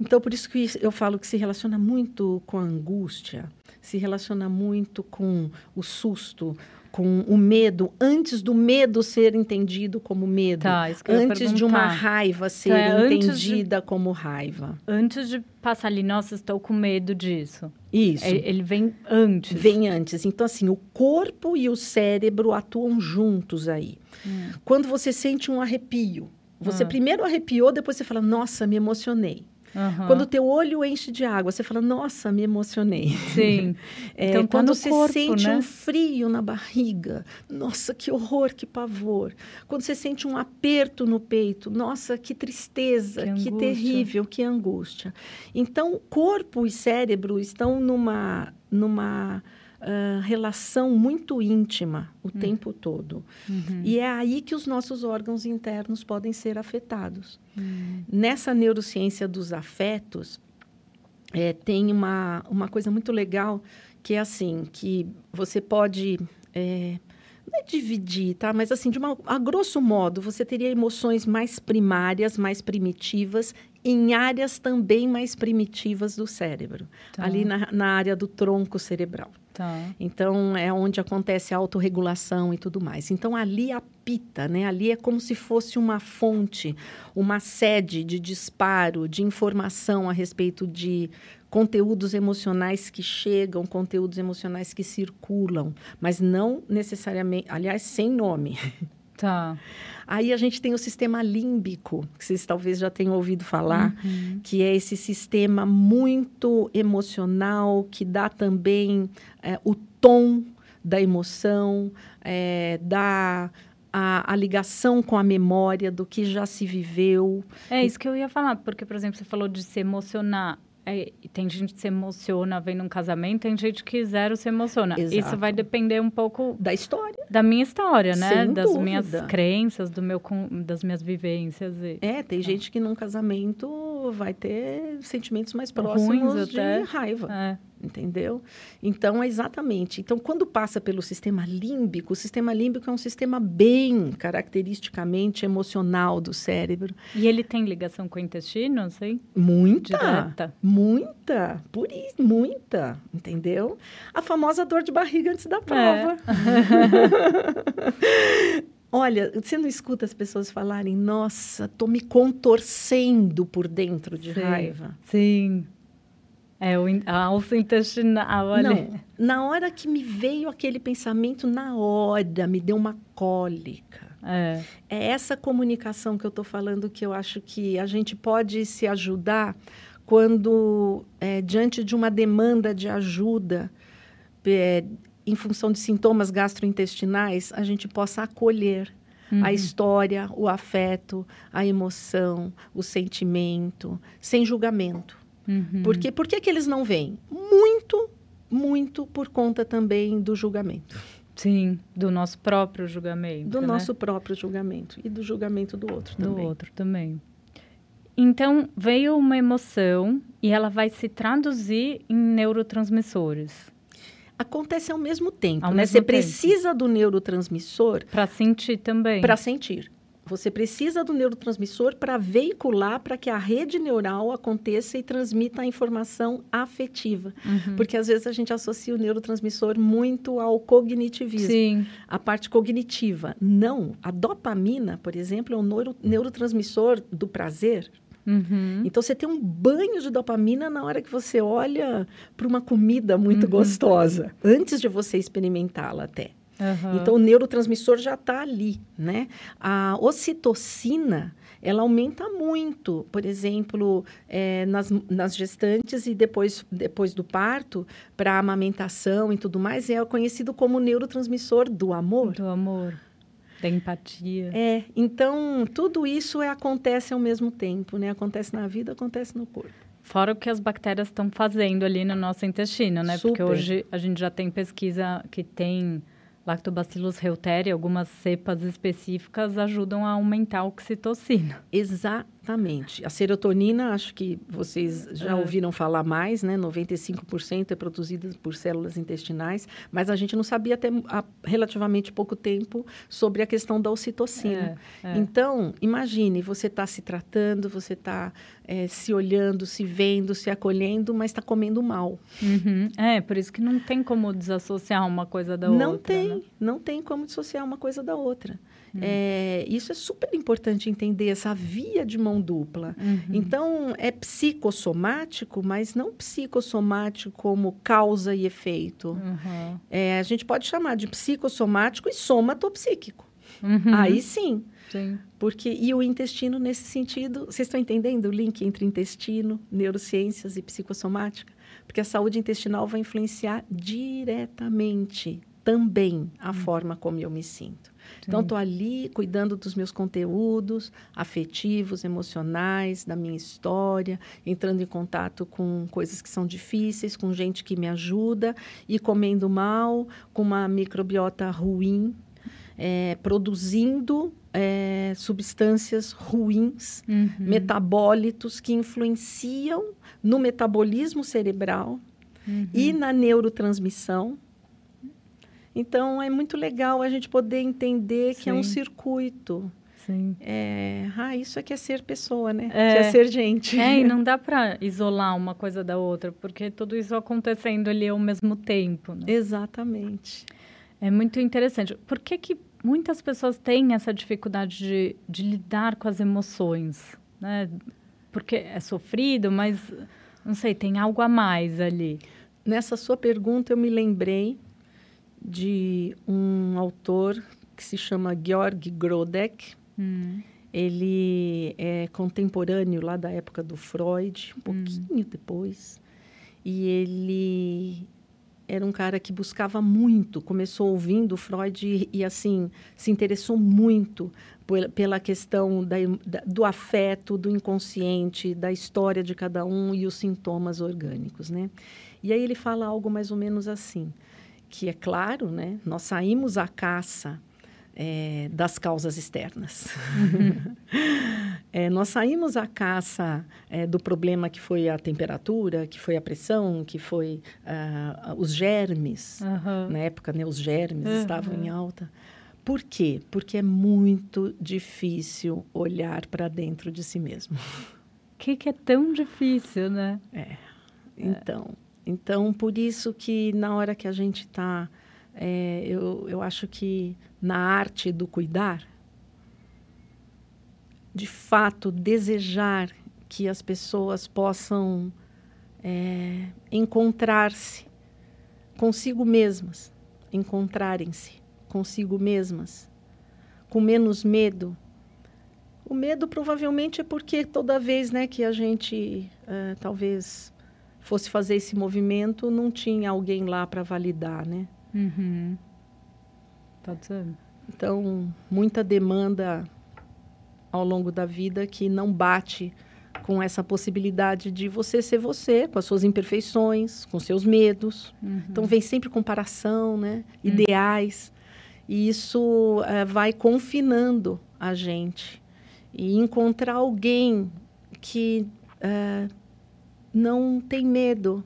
Então, por isso que eu falo que se relaciona muito com a angústia, se relaciona muito com o susto, com o medo, antes do medo ser entendido como medo. Tá, Antes de uma raiva ser é antes de- entendida como raiva. Antes de passar ali, nossa, estou com medo disso. Isso. Ele vem antes. Vem antes. Então, assim, o corpo e o cérebro atuam juntos aí. Hum. Quando você sente um arrepio, você Ah. primeiro arrepiou, depois você fala, nossa, me emocionei. Aham. Quando o teu olho enche de água, você fala, nossa, me emocionei. Sim. É, Então, quando você corpo, sente né? um frio na barriga, nossa, que horror, que pavor. Quando você sente um aperto no peito, nossa, que tristeza, Que que, terrível, que angústia. Então, corpo e cérebro estão numa, numa ah, relação muito íntima o tempo todo. Uhum. E é aí que os nossos órgãos internos podem ser afetados. Hum. Nessa neurociência dos afetos, é, tem uma, uma coisa muito legal que é assim, que você pode... é, não é dividir, tá? Mas assim, de uma, a grosso modo, você teria emoções mais primárias, mais primitivas, em áreas também mais primitivas do cérebro. Tá. Ali na, na área do tronco cerebral. Tá. Então, é onde acontece a autorregulação e tudo mais. Então, ali apita, né? Ali é como se fosse uma fonte, uma sede de disparo, de informação a respeito de conteúdos emocionais que chegam, conteúdos emocionais que circulam, mas não necessariamente, aliás, sem nome. Tá. Aí a gente tem o sistema límbico, que vocês talvez já tenham ouvido falar, uhum. que é esse sistema muito emocional, que dá também é, o tom da emoção, é, dá a, a, ligação com a memória do que já se viveu. É isso que eu ia falar, porque, por exemplo, você falou de se emocionar. É, tem gente que se emociona vendo um casamento, tem gente que zero se emociona. Exato. Isso vai depender um pouco da história. Da minha história, né? Sem das dúvida. minhas crenças, do meu, das minhas vivências. E... É, tem é. gente que num casamento vai ter sentimentos mais próximos Ruins, de até. raiva. É entendeu? Então, é exatamente. Então, quando passa pelo sistema límbico, o sistema límbico é um sistema bem caracteristicamente emocional do cérebro. E ele tem ligação com o intestino, sei? Muita. Direta. Muita. Por isso, muita, entendeu? A famosa dor de barriga antes da prova. É. Olha, você não escuta as pessoas falarem, nossa, tô me contorcendo por dentro de sim, raiva. Sim. É o, a alça intestinal ali. Não, na hora que me veio aquele pensamento, na hora me deu uma cólica. É, é essa comunicação que eu estou falando que eu acho que a gente pode se ajudar quando, é, diante de uma demanda de ajuda, é, em função de sintomas gastrointestinais, a gente possa acolher uhum. a história, o afeto, a emoção, o sentimento, sem julgamento. Uhum. Porque por que, que eles não vêm? Muito, muito por conta também do julgamento. Sim, do nosso próprio julgamento. Do né? nosso próprio julgamento e do julgamento do outro também. Do outro também. Então, veio uma emoção e ela vai se traduzir em neurotransmissores. Acontece ao mesmo tempo, ao né? Mesmo Você tempo. precisa do neurotransmissor para sentir também. Para sentir. Você precisa do neurotransmissor para veicular, para que a rede neural aconteça e transmita a informação afetiva. Uhum. Porque às vezes a gente associa o neurotransmissor muito ao cognitivismo, Sim. a parte cognitiva. Não, a dopamina, por exemplo, é um neuro, neurotransmissor do prazer. Uhum. Então você tem um banho de dopamina na hora que você olha para uma comida muito uhum. gostosa, antes de você experimentá-la até. Uhum. Então, o neurotransmissor já está ali, né? A ocitocina, ela aumenta muito, por exemplo, é, nas, nas gestantes e depois, depois do parto, para amamentação e tudo mais, é conhecido como neurotransmissor do amor. Do amor, da empatia. É, então, tudo isso é, acontece ao mesmo tempo, né? Acontece na vida, acontece no corpo. Fora o que as bactérias estão fazendo ali no nosso intestino, né? Super. Porque hoje a gente já tem pesquisa que tem Lactobacillus reuteri, algumas cepas específicas ajudam a aumentar a oxitocina. Exatamente. A serotonina, acho que vocês já é. ouviram falar mais, né? 95% é produzida por células intestinais, mas a gente não sabia até há relativamente pouco tempo sobre a questão da ocitocina. É, é. Então, imagine, você está se tratando, você está é, se olhando, se vendo, se acolhendo, mas está comendo mal. Uhum. É, por isso que não tem como desassociar uma coisa da não outra. Não tem, né? não tem como dissociar uma coisa da outra. Uhum. É, isso é super importante entender, essa via de mão dupla. Uhum. Então, é psicossomático, mas não psicossomático como causa e efeito. Uhum. É, a gente pode chamar de psicossomático e somatopsíquico. Uhum. Aí sim. Sim. Porque, e o intestino, nesse sentido, vocês estão entendendo o link entre intestino, neurociências e psicossomática? Porque a saúde intestinal vai influenciar diretamente também a hum. forma como eu me sinto. Sim. Então, estou ali cuidando dos meus conteúdos afetivos, emocionais, da minha história, entrando em contato com coisas que são difíceis, com gente que me ajuda e comendo mal, com uma microbiota ruim, é, produzindo é, substâncias ruins, uhum. metabólitos que influenciam no metabolismo cerebral uhum. e na neurotransmissão então, é muito legal a gente poder entender Sim. que é um circuito. Sim. É, ah, isso é que é ser pessoa, né? É, que é ser gente. É, e não dá para isolar uma coisa da outra, porque tudo isso acontecendo ali ao mesmo tempo. Né? Exatamente. É muito interessante. Por que, que muitas pessoas têm essa dificuldade de, de lidar com as emoções? Né? Porque é sofrido, mas, não sei, tem algo a mais ali. Nessa sua pergunta, eu me lembrei de um autor que se chama Georg Grodek. Hum. Ele é contemporâneo lá da época do Freud, um hum. pouquinho hum. depois. E ele era um cara que buscava muito, começou ouvindo Freud e, e assim, se interessou muito pela questão da, da, do afeto, do inconsciente, da história de cada um e os sintomas orgânicos, né? E aí ele fala algo mais ou menos assim, que é claro, né? Nós saímos à caça é, das causas externas. Uhum. é, nós saímos à caça é, do problema que foi a temperatura, que foi a pressão, que foi uh, os germes. Uhum. Na época, né, os germes uhum. estavam em alta. Por quê? Porque é muito difícil olhar para dentro de si mesmo. O que, que, é tão difícil, né? É. Então, então, por isso que na hora que a gente está, é, eu, eu acho que na arte do cuidar, de fato, desejar que as pessoas possam é, encontrar-se consigo mesmas, encontrarem-se consigo mesmas, com menos medo. O medo provavelmente é porque toda vez né, que a gente uh, talvez fosse fazer esse movimento, não tinha alguém lá para validar, né? Uhum. Ser. Então, muita demanda ao longo da vida que não bate com essa possibilidade de você ser você, com as suas imperfeições, com seus medos. Uhum. Então, vem sempre comparação, né? Uhum. Ideais. E isso é, vai confinando a gente. E encontrar alguém que é, não tem medo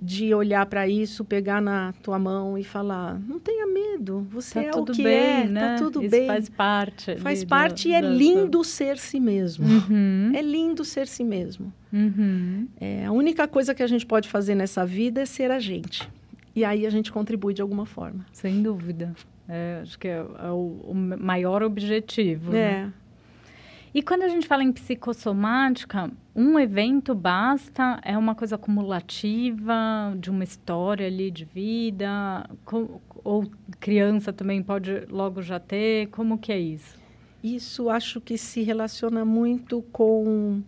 de olhar para isso, pegar na tua mão e falar: não tenha medo, você tá é o que bem, é, tá né? tá tudo isso bem. Faz parte. Faz parte do, e é lindo ser si mesmo. Uhum. É lindo ser si mesmo. Uhum. É, a única coisa que a gente pode fazer nessa vida é ser a gente. E aí a gente contribui de alguma forma. Sem dúvida. É, acho que é, é o, o, maior objetivo. É. Né? E quando a gente fala em psicossomática, um evento basta? É uma coisa acumulativa de uma história ali de vida? Com, ou criança também pode logo já ter? Como que é isso? Isso acho que se relaciona muito com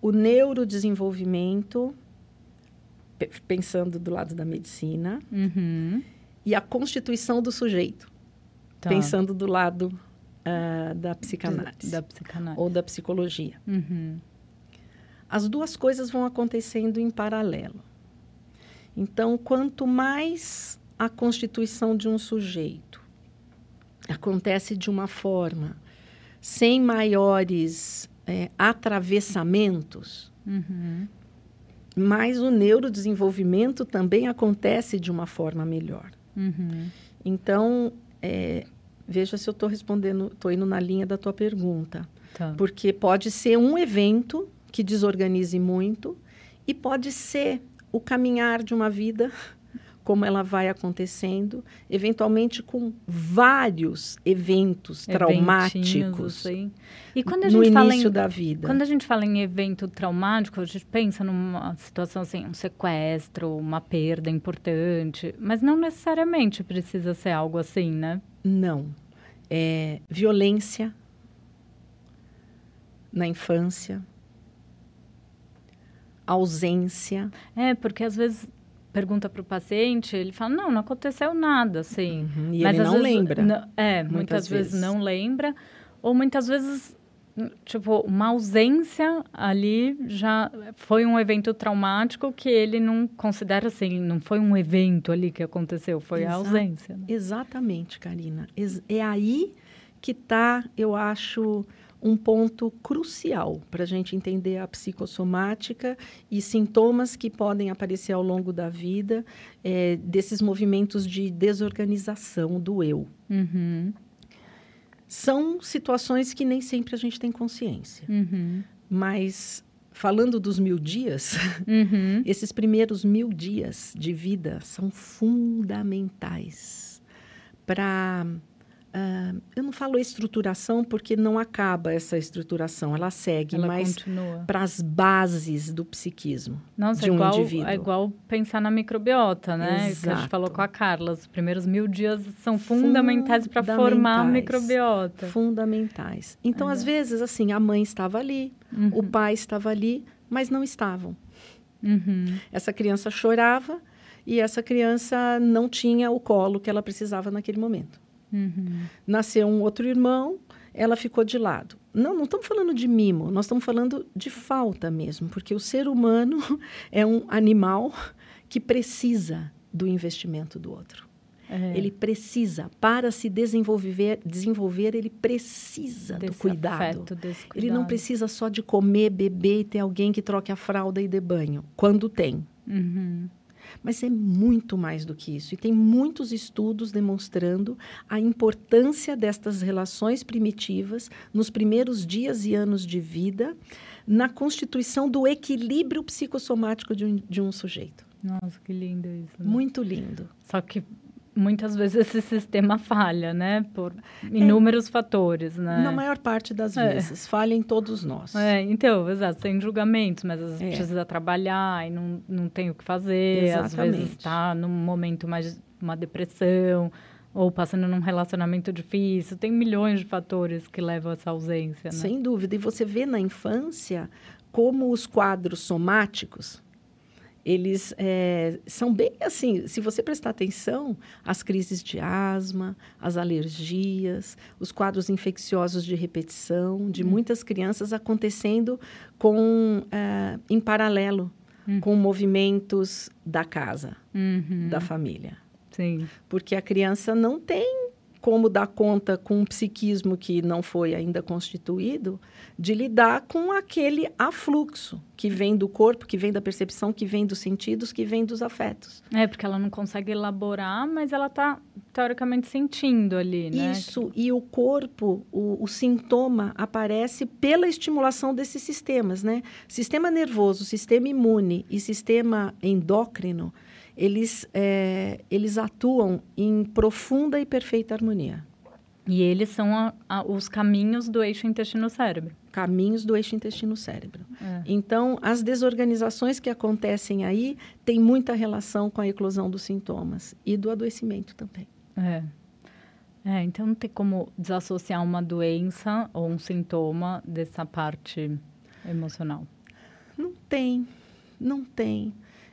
o neurodesenvolvimento, pensando do lado da medicina, uhum. e a constituição do sujeito tá. pensando do lado uh, da psicanálise. Da psicanálise. Ou da psicologia. Uhum. As duas coisas vão acontecendo em paralelo. Então, quanto mais a constituição de um sujeito acontece de uma forma sem maiores é, atravessamentos, uhum. mais o neurodesenvolvimento também acontece de uma forma melhor. Uhum. Então, é, veja se eu estou respondendo, estou indo na linha da tua pergunta. Tá. Porque pode ser um evento que desorganize muito e pode ser o caminhar de uma vida como ela vai acontecendo, eventualmente com vários eventos traumáticos e quando a gente no fala início em, da vida. Quando a gente fala em evento traumático, a gente pensa numa situação assim, um sequestro, uma perda importante, mas não necessariamente precisa ser algo assim, né? Não. É violência na infância, ausência. É, porque às vezes pergunta para o paciente, ele fala, não, não aconteceu nada, assim. Uhum, e Mas, ele não vezes, lembra. Não, é, muitas, muitas vezes. vezes não lembra. Ou muitas vezes, tipo, uma ausência ali já foi um evento traumático que ele não considera assim, não foi um evento ali que aconteceu, foi Exa a ausência. Né? Exatamente, Karina. É aí que está, eu acho um ponto crucial para a gente entender a psicossomática e sintomas que podem aparecer ao longo da vida é, desses movimentos de desorganização do eu. Uhum. São situações que nem sempre a gente tem consciência, uhum. mas falando dos mil dias, uhum. esses primeiros mil dias de vida são fundamentais para Uh, eu não falo estruturação porque não acaba essa estruturação, ela segue, ela mas para as bases do psiquismo Nossa, de um é igual, indivíduo. É igual pensar na microbiota, né? Exato. Que a gente falou com a Carla, os primeiros mil dias são fundamentais para formar a microbiota. Fundamentais. Então, é. às vezes, assim, a mãe estava ali, uhum. o pai estava ali, mas não estavam. Uhum. Essa criança chorava e essa criança não tinha o colo que ela precisava naquele momento. Uhum. Nasceu um outro irmão, ela ficou de lado. Não, não estamos falando de mimo, nós estamos falando de falta mesmo, porque o ser humano é um animal que precisa do investimento do outro. É. Ele precisa, para se desenvolver, desenvolver ele precisa desse do cuidado. Afeto, cuidado. Ele não precisa só de comer, beber e ter alguém que troque a fralda e dê banho, quando tem. Uhum. Mas é muito mais do que isso. E tem muitos estudos demonstrando a importância destas relações primitivas nos primeiros dias e anos de vida na constituição do equilíbrio psicossomático de um, de um sujeito. Nossa, que lindo isso. Né? Muito lindo. Só que muitas vezes esse sistema falha, né? Por inúmeros é, fatores, né? Na maior parte das é. vezes. Falha em todos nós. É, então, exato. Tem julgamentos, mas às vezes é. precisa trabalhar e não, não tem o que fazer. Exatamente. Às vezes está num momento mais... Uma depressão ou passando num relacionamento difícil. Tem milhões de fatores que levam a essa ausência, né? Sem dúvida. E você vê na infância como os quadros somáticos eles é, são bem assim, se você prestar atenção, as crises de asma, as alergias, os quadros infecciosos de repetição de uhum. muitas crianças acontecendo com é, em paralelo uhum. com movimentos da casa, uhum. da família. Sim. Porque a criança não tem como dar conta com um psiquismo que não foi ainda constituído, de lidar com aquele afluxo que vem do corpo, que vem da percepção, que vem dos sentidos, que vem dos afetos. É, porque ela não consegue elaborar, mas ela está teoricamente sentindo ali, né? Isso, e o corpo, o, o sintoma aparece pela estimulação desses sistemas, né? Sistema nervoso, sistema imune e sistema endócrino eles, é, eles atuam em profunda e perfeita harmonia. E eles são a, a, os caminhos do eixo intestino-cérebro. Caminhos do eixo intestino-cérebro. É. Então, as desorganizações que acontecem aí têm muita relação com a eclosão dos sintomas e do adoecimento também. É. É, então não tem como desassociar uma doença ou um sintoma dessa parte emocional. Não tem, não tem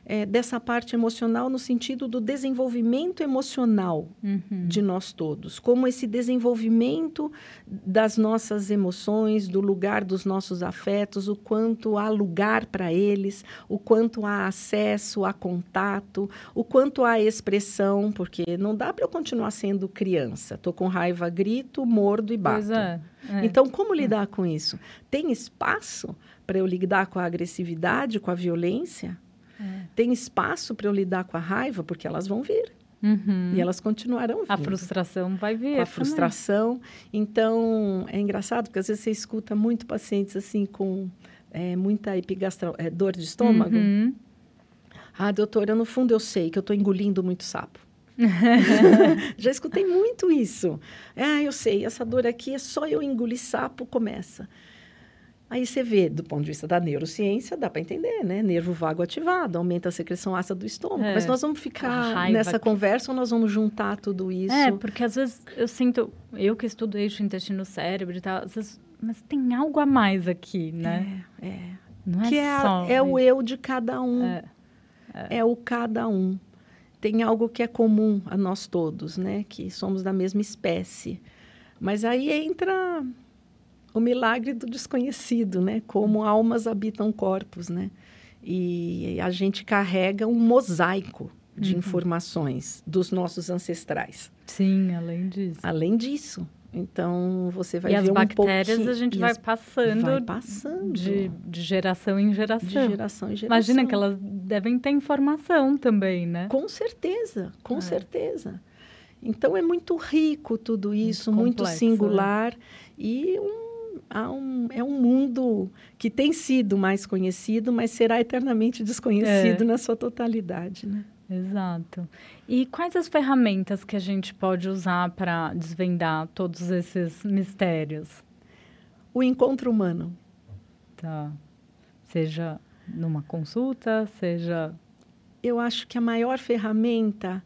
é, dessa parte emocional no sentido do desenvolvimento emocional uhum. de nós todos, como esse desenvolvimento das nossas emoções, do lugar dos nossos afetos, o quanto há lugar para eles, o quanto há acesso a contato, o quanto há expressão, porque não dá para eu continuar sendo criança. Estou com raiva, grito, mordo e bato. É, é. Então, como lidar com isso? Tem espaço para eu lidar com a agressividade, com a violência? É. Tem espaço para eu lidar com a raiva, porque elas vão vir. Uhum. E elas continuarão vindo. A frustração vai vir. Com a frustração. Então, é engraçado, porque às vezes você escuta muito pacientes assim com é, muita epigastral, é, dor de estômago. Uhum. Ah, doutora, no fundo eu sei que eu estou engolindo muito sapo. Já escutei muito isso. Ah, eu sei, essa dor aqui é só eu engolir sapo, começa. Aí você vê, do ponto de vista da neurociência, dá para entender, né? Nervo vago ativado, aumenta a secreção ácida do estômago. É. Mas nós vamos ficar nessa que... conversa ou nós vamos juntar tudo isso? É, porque às vezes eu sinto, eu que estudo eixo intestino-cérebro e tal, às vezes, mas tem algo a mais aqui, né? É, é. Não é que é, só é o eu de cada um. É, é. é o cada um. Tem algo que é comum a nós todos, né? Que somos da mesma espécie. Mas aí entra o milagre do desconhecido, né? Como almas habitam corpos, né? E a gente carrega um mosaico de uhum. informações dos nossos ancestrais. Sim, além disso. Além disso. Então, você vai e ver as um bactérias a gente vai passando, vai passando. De, de, geração em geração. De geração em geração. Imagina que elas devem ter informação também, né? Com certeza, com é. certeza. Então, é muito rico tudo isso, muito, complexo, muito singular. Né? E um um, é um mundo que tem sido mais conhecido, mas será eternamente desconhecido é. na sua totalidade, né? Exato. E quais as ferramentas que a gente pode usar para desvendar todos esses mistérios? O encontro humano. Tá. Seja numa consulta, seja. Eu acho que a maior ferramenta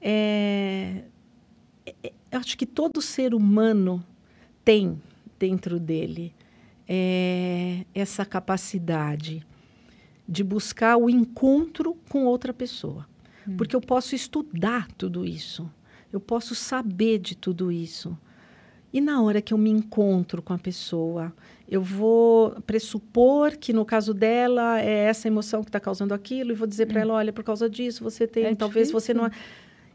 é. é eu acho que todo ser humano tem dentro dele é, essa capacidade de buscar o encontro com outra pessoa. Hum. Porque eu posso estudar tudo isso, eu posso saber de tudo isso. E na hora que eu me encontro com a pessoa, eu vou pressupor que no caso dela é essa emoção que está causando aquilo e vou dizer para hum. ela, olha, por causa disso você tem, é talvez difícil. você não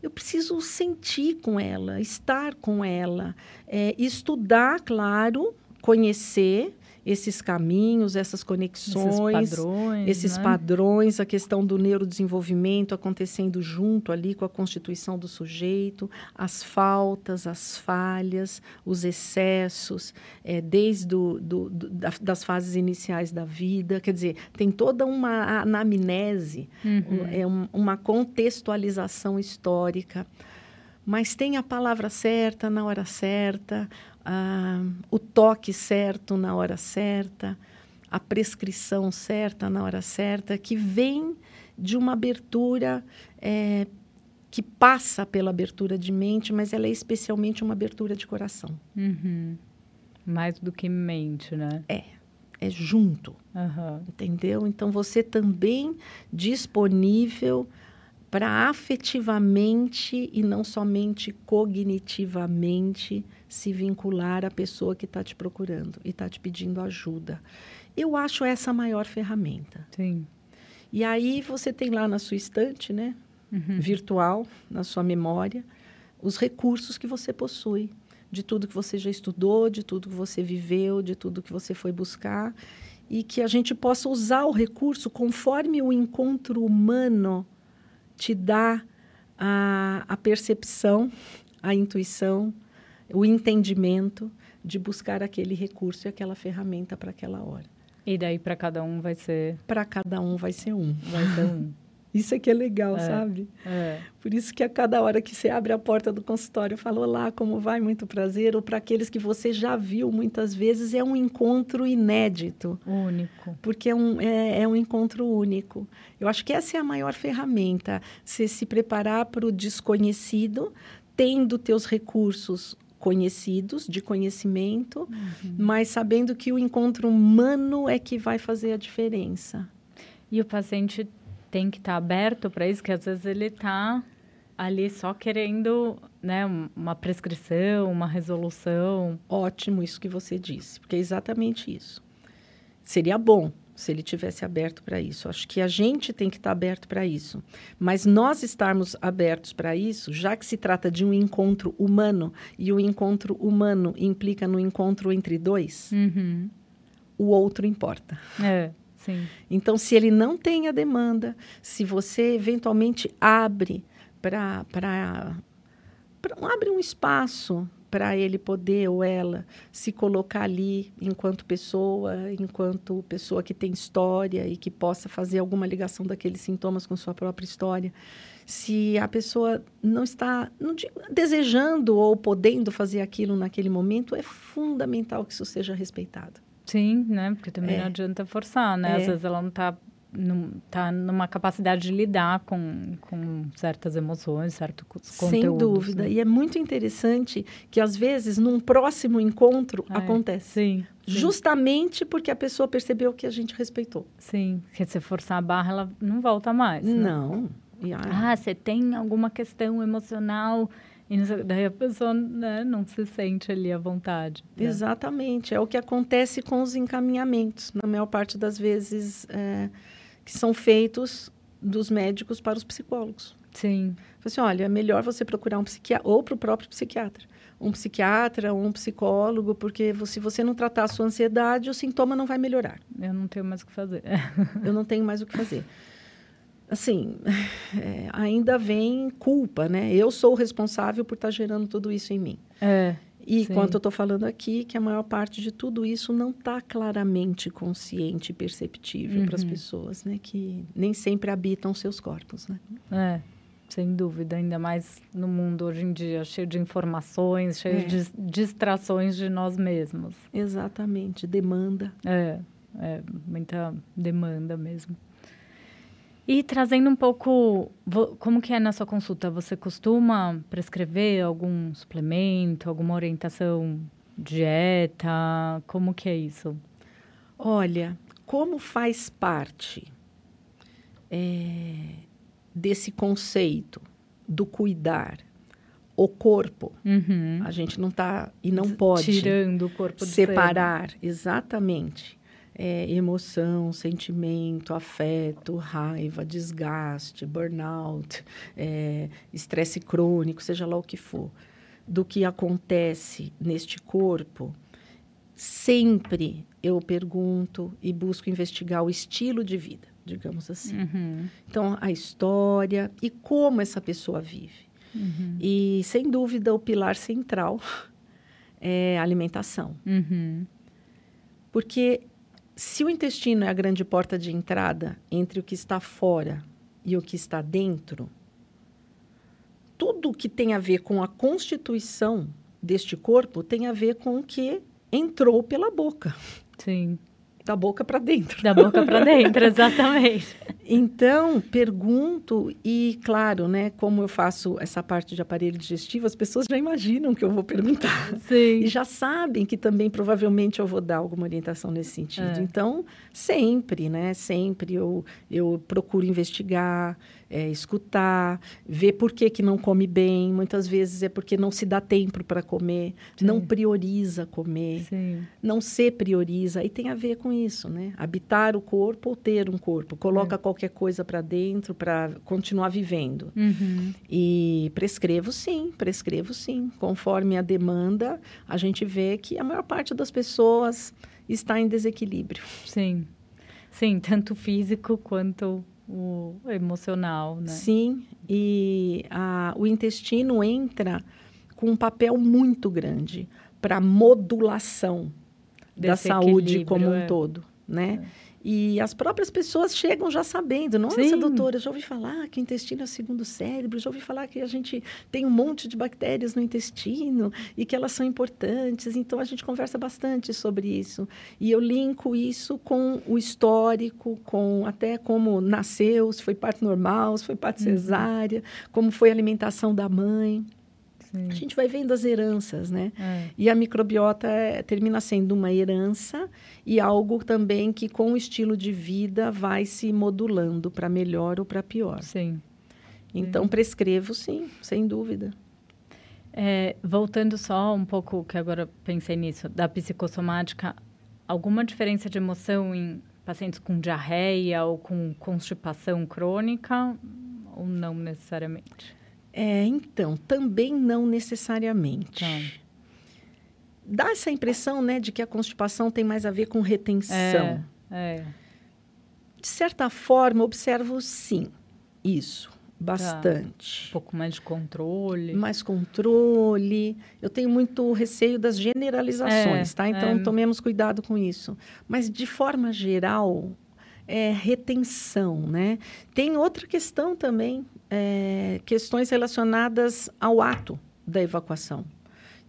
eu preciso sentir com ela, estar com ela, é, estudar, claro, conhecer, esses caminhos, essas conexões, esses padrões, esses né? padrões, a questão do neurodesenvolvimento acontecendo junto ali com a constituição do sujeito, as faltas, as falhas, os excessos, é, desde do, do, do, das fases iniciais da vida. Quer dizer, tem toda uma anamnese, uhum. é um, uma contextualização histórica mas tem a palavra certa na hora certa, ah, o toque certo na hora certa, a prescrição certa na hora certa, que vem de uma abertura é, que passa pela abertura de mente, mas ela é especialmente uma abertura de coração. Uhum. Mais do que mente, né? É, é junto, uhum. entendeu? Então você também disponível para afetivamente e não somente cognitivamente se vincular à pessoa que está te procurando e está te pedindo ajuda. Eu acho essa a maior ferramenta. Sim. E aí você tem lá na sua estante, né, uhum. virtual, na sua memória, os recursos que você possui, de tudo que você já estudou, de tudo que você viveu, de tudo que você foi buscar, e que a gente possa usar o recurso conforme o encontro humano te dá a, a percepção, a intuição, o entendimento de buscar aquele recurso e aquela ferramenta para aquela hora. E daí para cada um vai ser? Para cada um vai ser um. Vai ser um. Isso é que é legal, é, sabe? É. Por isso que a cada hora que você abre a porta do consultório, fala olá, como vai? Muito prazer. Ou para aqueles que você já viu muitas vezes, é um encontro inédito. Único. Porque é um, é, é um encontro único. Eu acho que essa é a maior ferramenta. Você se preparar para o desconhecido, tendo teus recursos conhecidos, de conhecimento, uhum. mas sabendo que o encontro humano é que vai fazer a diferença. E o paciente tem que estar tá aberto para isso, que às vezes ele está ali só querendo né, uma prescrição, uma resolução. Ótimo isso que você disse, porque é exatamente isso. Seria bom se ele tivesse aberto para isso. Acho que a gente tem que estar tá aberto para isso. Mas nós estarmos abertos para isso, já que se trata de um encontro humano, e o encontro humano implica no encontro entre dois, uhum. o outro importa. É. Sim. Então, se ele não tem a demanda, se você eventualmente abre para abre um espaço para ele poder ou ela se colocar ali enquanto pessoa, enquanto pessoa que tem história e que possa fazer alguma ligação daqueles sintomas com sua própria história. Se a pessoa não está não digo, desejando ou podendo fazer aquilo naquele momento, é fundamental que isso seja respeitado. Sim, né? Porque também é. não adianta forçar, né? É. Às vezes ela não está não tá numa capacidade de lidar com, com certas emoções, certos conteúdos. Sem dúvida. Né? E é muito interessante que, às vezes, num próximo encontro, é, acontece. Sim, sim, Justamente porque a pessoa percebeu que a gente respeitou. Sim. Porque se forçar a barra, ela não volta mais. Né? Não. Ah, você tem alguma questão emocional e daí a pessoa né, não se sente ali à vontade. Né? Exatamente. É o que acontece com os encaminhamentos, na maior parte das vezes, é, que são feitos dos médicos para os psicólogos. Sim. Assim, olha, é melhor você procurar um psiquiatra, ou para o próprio psiquiatra. Um psiquiatra, um psicólogo, porque se você não tratar a sua ansiedade, o sintoma não vai melhorar. Eu não tenho mais o que fazer. Eu não tenho mais o que fazer assim, é, ainda vem culpa, né? Eu sou o responsável por estar tá gerando tudo isso em mim. É. E Sim. quanto eu estou falando aqui, que a maior parte de tudo isso não está claramente consciente e perceptível uhum. para as pessoas, né? Que nem sempre habitam seus corpos, né? É, sem dúvida. Ainda mais no mundo hoje em dia, cheio de informações, cheio é. de distrações de nós mesmos. Exatamente, demanda. É, é muita demanda mesmo. E trazendo um pouco, como que é na sua consulta? Você costuma prescrever algum suplemento, alguma orientação dieta? Como que é isso? Olha, como faz parte é, desse conceito do cuidar o corpo, uhum. a gente não está e não pode tirando o corpo separar exatamente é, emoção, sentimento, afeto, raiva, desgaste, burnout, é, estresse crônico, seja lá o que for, do que acontece neste corpo, sempre eu pergunto e busco investigar o estilo de vida, digamos assim. Uhum. Então, a história e como essa pessoa vive. Uhum. E, sem dúvida, o pilar central é a alimentação. Uhum. Porque se o intestino é a grande porta de entrada entre o que está fora e o que está dentro, tudo que tem a ver com a constituição deste corpo tem a ver com o que entrou pela boca. Sim da boca para dentro. Da boca para dentro, exatamente. então, pergunto e, claro, né, como eu faço essa parte de aparelho digestivo, as pessoas já imaginam que eu vou perguntar. Sim. E já sabem que também provavelmente eu vou dar alguma orientação nesse sentido. É. Então, sempre, né, sempre eu, eu procuro investigar, é, escutar, ver por que, que não come bem. Muitas vezes é porque não se dá tempo para comer, Sim. não prioriza comer, Sim. não se prioriza. E tem a ver com isso, né? Habitar o corpo ou ter um corpo. Coloca é. qualquer coisa para dentro para continuar vivendo. Uhum. E prescrevo sim, prescrevo sim. Conforme a demanda, a gente vê que a maior parte das pessoas está em desequilíbrio. Sim. Sim, tanto físico quanto o emocional, né? Sim, e a, o intestino entra com um papel muito grande para modulação Desse da saúde como um é. todo, né? É. E as próprias pessoas chegam já sabendo. Nossa, Sim. doutora, já ouvi falar que o intestino é o segundo cérebro, já ouvi falar que a gente tem um monte de bactérias no intestino e que elas são importantes. Então, a gente conversa bastante sobre isso. E eu linko isso com o histórico, com até como nasceu, se foi parte normal, se foi parte uhum. cesárea, como foi a alimentação da mãe. Sim. A gente vai vendo as heranças, né? É. E a microbiota é, termina sendo uma herança e algo também que, com o estilo de vida, vai se modulando para melhor ou para pior. Sim. Então, sim. prescrevo, sim, sem dúvida. É, voltando só um pouco, que agora pensei nisso, da psicossomática, alguma diferença de emoção em pacientes com diarreia ou com constipação crônica ou não necessariamente? É, então, também não necessariamente. Tá. Dá essa impressão, né, de que a constipação tem mais a ver com retenção. É, é. De certa forma, observo sim isso, bastante. Tá. Um pouco mais de controle. Mais controle. Eu tenho muito receio das generalizações, é, tá? Então, é. tomemos cuidado com isso. Mas, de forma geral, é retenção, né? Tem outra questão também é, questões relacionadas ao ato da evacuação.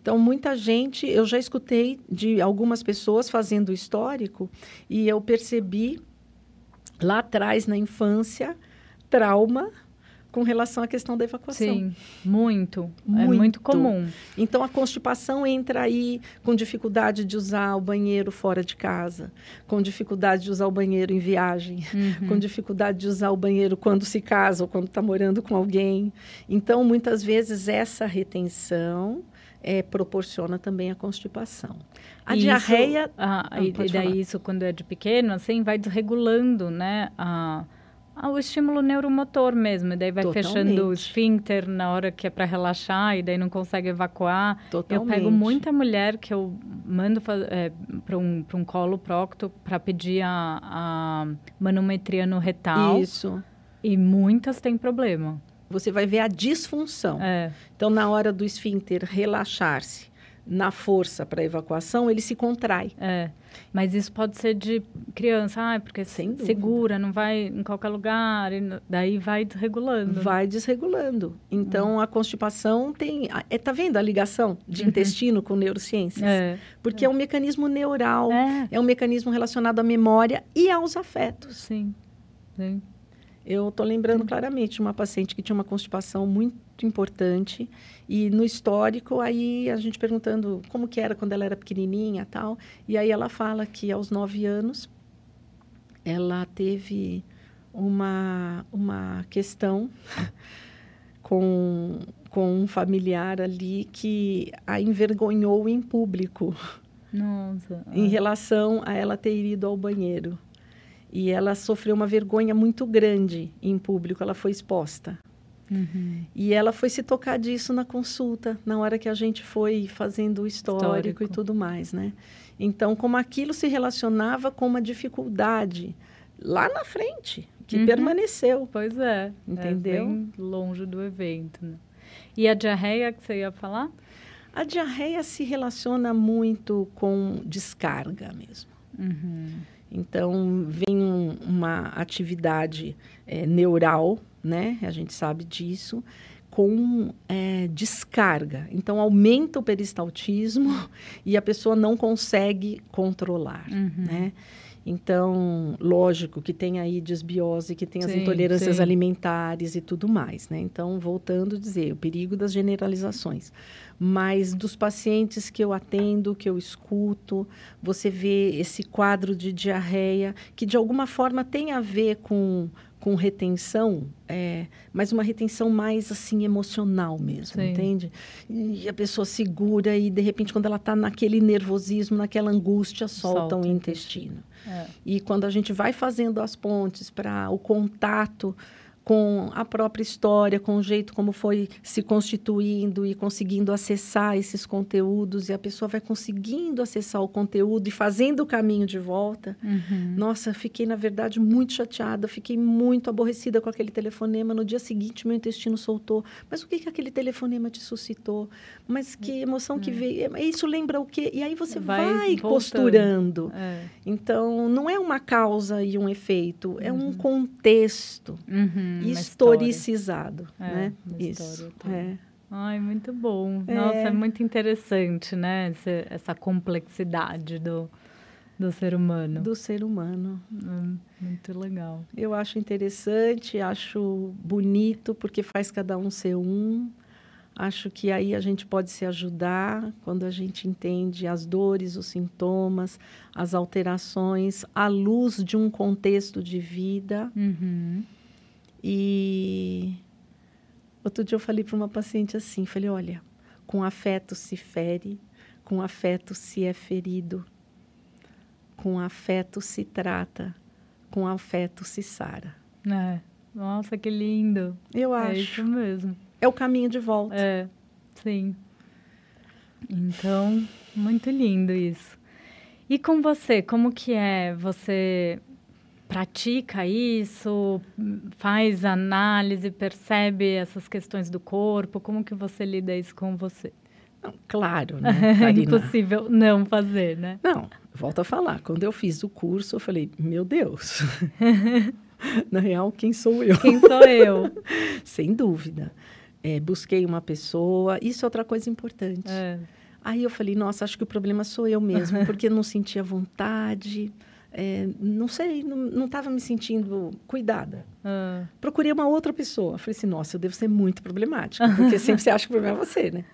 Então, muita gente, eu já escutei de algumas pessoas fazendo histórico e eu percebi lá atrás, na infância, trauma com relação à questão da evacuação. Sim, muito. muito. É muito comum. Então, a constipação entra aí com dificuldade de usar o banheiro fora de casa, com dificuldade de usar o banheiro em viagem, uhum. com dificuldade de usar o banheiro quando se casa ou quando está morando com alguém. Então, muitas vezes, essa retenção é, proporciona também a constipação. A isso, diarreia... Ah, ah, e, daí falar. isso, quando é de pequeno, assim, vai desregulando, né, a o estímulo neuromotor mesmo, e daí vai Totalmente. fechando o esfíncter na hora que é para relaxar e daí não consegue evacuar. Totalmente. Eu pego muita mulher que eu mando é, para um, um colo procto para pedir a, a manometria no retal. Isso. E muitas têm problema. Você vai ver a disfunção. É. Então, na hora do esfíncter relaxar-se, na força para evacuação, ele se contrai. É. Mas isso pode ser de criança, ah, porque Sem segura, não vai em qualquer lugar, e daí vai desregulando. Vai desregulando. Então, a constipação tem. É, tá vendo a ligação de uhum. intestino com neurociências? É. Porque é. é um mecanismo neural, é. é um mecanismo relacionado à memória e aos afetos. Sim. Sim. Eu estou lembrando claramente de uma paciente que tinha uma constipação muito importante e no histórico aí a gente perguntando como que era quando ela era pequenininha tal e aí ela fala que aos nove anos ela teve uma uma questão com com um familiar ali que a envergonhou em público. Nossa. Em relação a ela ter ido ao banheiro. E ela sofreu uma vergonha muito grande em público, ela foi exposta. Uhum. E ela foi se tocar disso na consulta, na hora que a gente foi fazendo o histórico, histórico, e tudo mais, né? Então, como aquilo se relacionava com uma dificuldade lá na frente, que uhum. permaneceu. Pois é. Entendeu? É bem longe do evento. Né? E a diarreia que você ia falar? A diarreia se relaciona muito com descarga mesmo. Uhum. Então, vem um, uma atividade é, neural, né? A gente sabe disso, com é, descarga. Então, aumenta o peristaltismo e a pessoa não consegue controlar, uhum. né? Então, lógico que tem aí desbiose, que tem sim, as intolerâncias sim. alimentares e tudo mais, né? Então, voltando a dizer, o perigo das generalizações. Mas dos pacientes que eu atendo, que eu escuto, você vê esse quadro de diarreia que de alguma forma tem a ver com com retenção, é, mas uma retenção mais assim emocional mesmo, Sim. entende? E a pessoa segura e de repente quando ela está naquele nervosismo, naquela angústia, solta, solta o intestino. É. E quando a gente vai fazendo as pontes para o contato com a própria história, com o jeito como foi se constituindo e conseguindo acessar esses conteúdos, e a pessoa vai conseguindo acessar o conteúdo e fazendo o caminho de volta. Uhum. Nossa, fiquei, na verdade, muito chateada, fiquei muito aborrecida com aquele telefonema. No dia seguinte, meu intestino soltou. Mas o que, que aquele telefonema te suscitou? Mas que emoção que é. veio? Isso lembra o quê? E aí você vai, vai costurando. É. Então, não é uma causa e um efeito, é um uhum. contexto. Uhum historicizado, é, né? Isso. É. Ai, muito bom. É. Nossa, é muito interessante, né? Essa, essa, complexidade do, do ser humano. Do ser humano. Hum, muito legal. Eu acho interessante, acho bonito, porque faz cada um ser um. Acho que aí a gente pode se ajudar quando a gente entende as dores, os sintomas, as alterações, à luz de um contexto de vida. Uhum. E outro dia eu falei para uma paciente assim, falei, olha, com afeto se fere, com afeto se é ferido, com afeto se trata, com afeto se sara. É. Nossa, que lindo. Eu acho. É isso mesmo. É o caminho de volta. É, sim. Então, muito lindo isso. E com você, como que é você pratica isso, faz análise, percebe essas questões do corpo? Como que você lida isso com você? Não, claro, né, É impossível não fazer, né? Não, volto a falar. Quando eu fiz o curso, eu falei, meu Deus. Na real, quem sou eu? Quem sou eu? Sem dúvida. É, busquei uma pessoa. Isso é outra coisa importante. É. Aí eu falei, nossa, acho que o problema sou eu mesmo, porque não sentia vontade é, não sei, não estava me sentindo cuidada. Ah. Procurei uma outra pessoa. Falei assim, nossa, eu devo ser muito problemática, porque sempre você acha que o problema é você, né?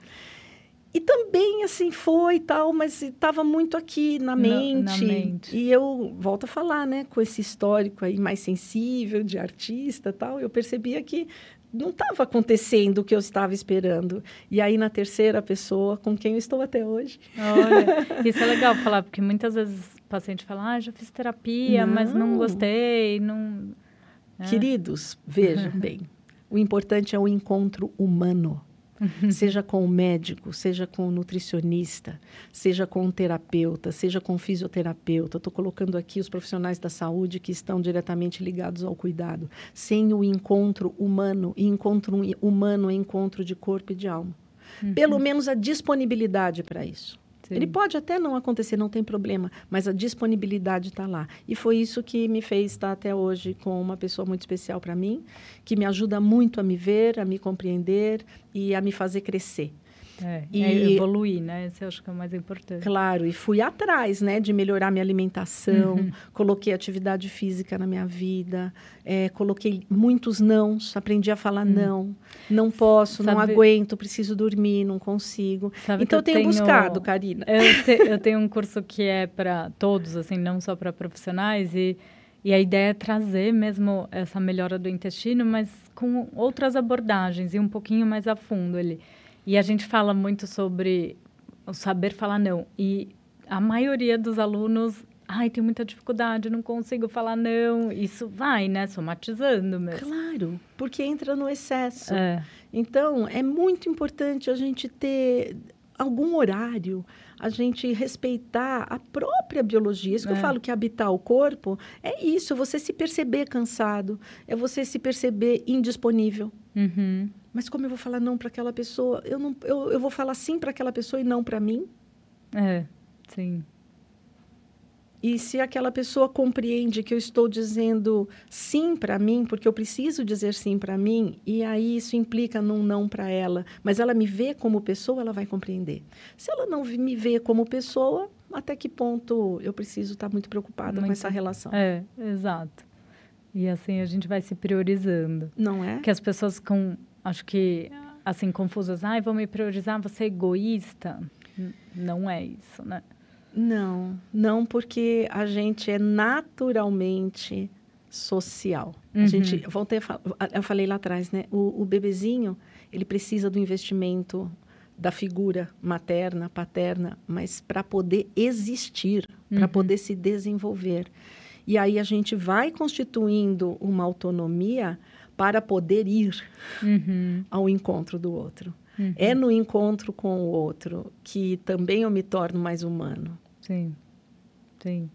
E também, assim, foi e tal, mas estava muito aqui na mente. Na, na mente. E eu, volto a falar, né, com esse histórico aí mais sensível, de artista tal, eu percebia que não estava acontecendo o que eu estava esperando. E aí, na terceira pessoa, com quem eu estou até hoje. Olha, isso é legal falar, porque muitas vezes paciente fala, ah, já fiz terapia, não. mas não gostei, não... É. Queridos, vejam bem, o importante é o encontro humano. seja com o médico, seja com o nutricionista, seja com o terapeuta, seja com o fisioterapeuta. Estou colocando aqui os profissionais da saúde que estão diretamente ligados ao cuidado. Sem o encontro humano, e encontro humano é encontro de corpo e de alma. Uhum. Pelo menos a disponibilidade para isso. Sim. Ele pode até não acontecer, não tem problema, mas a disponibilidade está lá. E foi isso que me fez estar até hoje com uma pessoa muito especial para mim, que me ajuda muito a me ver, a me compreender e a me fazer crescer. É, e é evoluir, né? Esse eu acho que é o mais importante. Claro, e fui atrás, né, de melhorar minha alimentação, uhum. coloquei atividade física na minha vida, é, coloquei muitos nãos, aprendi a falar uhum. não, não posso, Sabe... não aguento, preciso dormir, não consigo. Sabe então eu tenho, tenho, buscado, Karina. Eu, te, eu tenho um curso que é para todos, assim, não só para profissionais e e a ideia é trazer mesmo essa melhora do intestino, mas com outras abordagens e um pouquinho mais a fundo ali. E a gente fala muito sobre o saber falar não. E a maioria dos alunos, ai, tem muita dificuldade, não consigo falar não. Isso vai, né, somatizando mesmo. Claro, porque entra no excesso. É. Então, é muito importante a gente ter algum horário, a gente respeitar a própria biologia. Isso que é. eu falo que habitar o corpo é isso, você se perceber cansado, é você se perceber indisponível. Uhum. Mas como eu vou falar não para aquela pessoa? Eu, não, eu, eu vou falar sim para aquela pessoa e não para mim? É, sim. E se aquela pessoa compreende que eu estou dizendo sim para mim, porque eu preciso dizer sim para mim, e aí isso implica num não para ela, mas ela me vê como pessoa, ela vai compreender. Se ela não me vê como pessoa, até que ponto eu preciso estar muito preocupada muito, com essa relação? É, exato. E assim a gente vai se priorizando. Não é? Que as pessoas com acho que, assim, confusas. Ai, vou me priorizar, você é egoísta. não é isso, né? Não, não porque a gente é naturalmente social. Uhum. A gente, voltei a eu falei lá atrás, né? O, o bebezinho, ele precisa do investimento da figura materna, paterna, mas para poder existir, uhum. para poder se desenvolver. E aí a gente vai constituindo uma autonomia para poder ir uhum. ao encontro do outro. Uhum. É no encontro com o outro que também eu me torno mais humano. Sim, sim.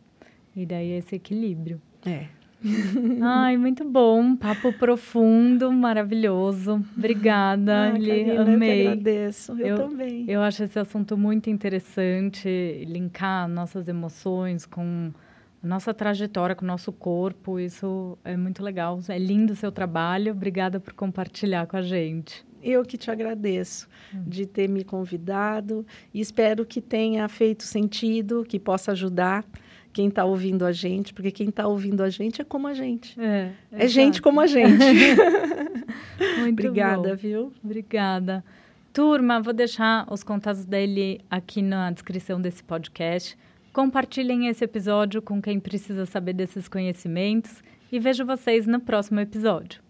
E daí esse equilíbrio. É. Ai, muito bom. Papo profundo, maravilhoso. Obrigada, ah, Eli. Amei. Eu agradeço. Eu, eu, também. Eu acho esse assunto muito interessante, linkar nossas emoções com nossa trajetória com o nosso corpo, isso é muito legal. É lindo o seu trabalho. Obrigada por compartilhar com a gente. Eu que te agradeço hum. de ter me convidado e espero que tenha feito sentido, que possa ajudar quem está ouvindo a gente, porque quem está ouvindo a gente é como a gente. É, é gente como a gente. Muito Obrigada, bom. viu? Obrigada. Turma, vou deixar os contatos dele aqui na descrição desse podcast. Compartilhem esse episódio com quem precisa saber desses conhecimentos e vejo vocês no próximo episódio.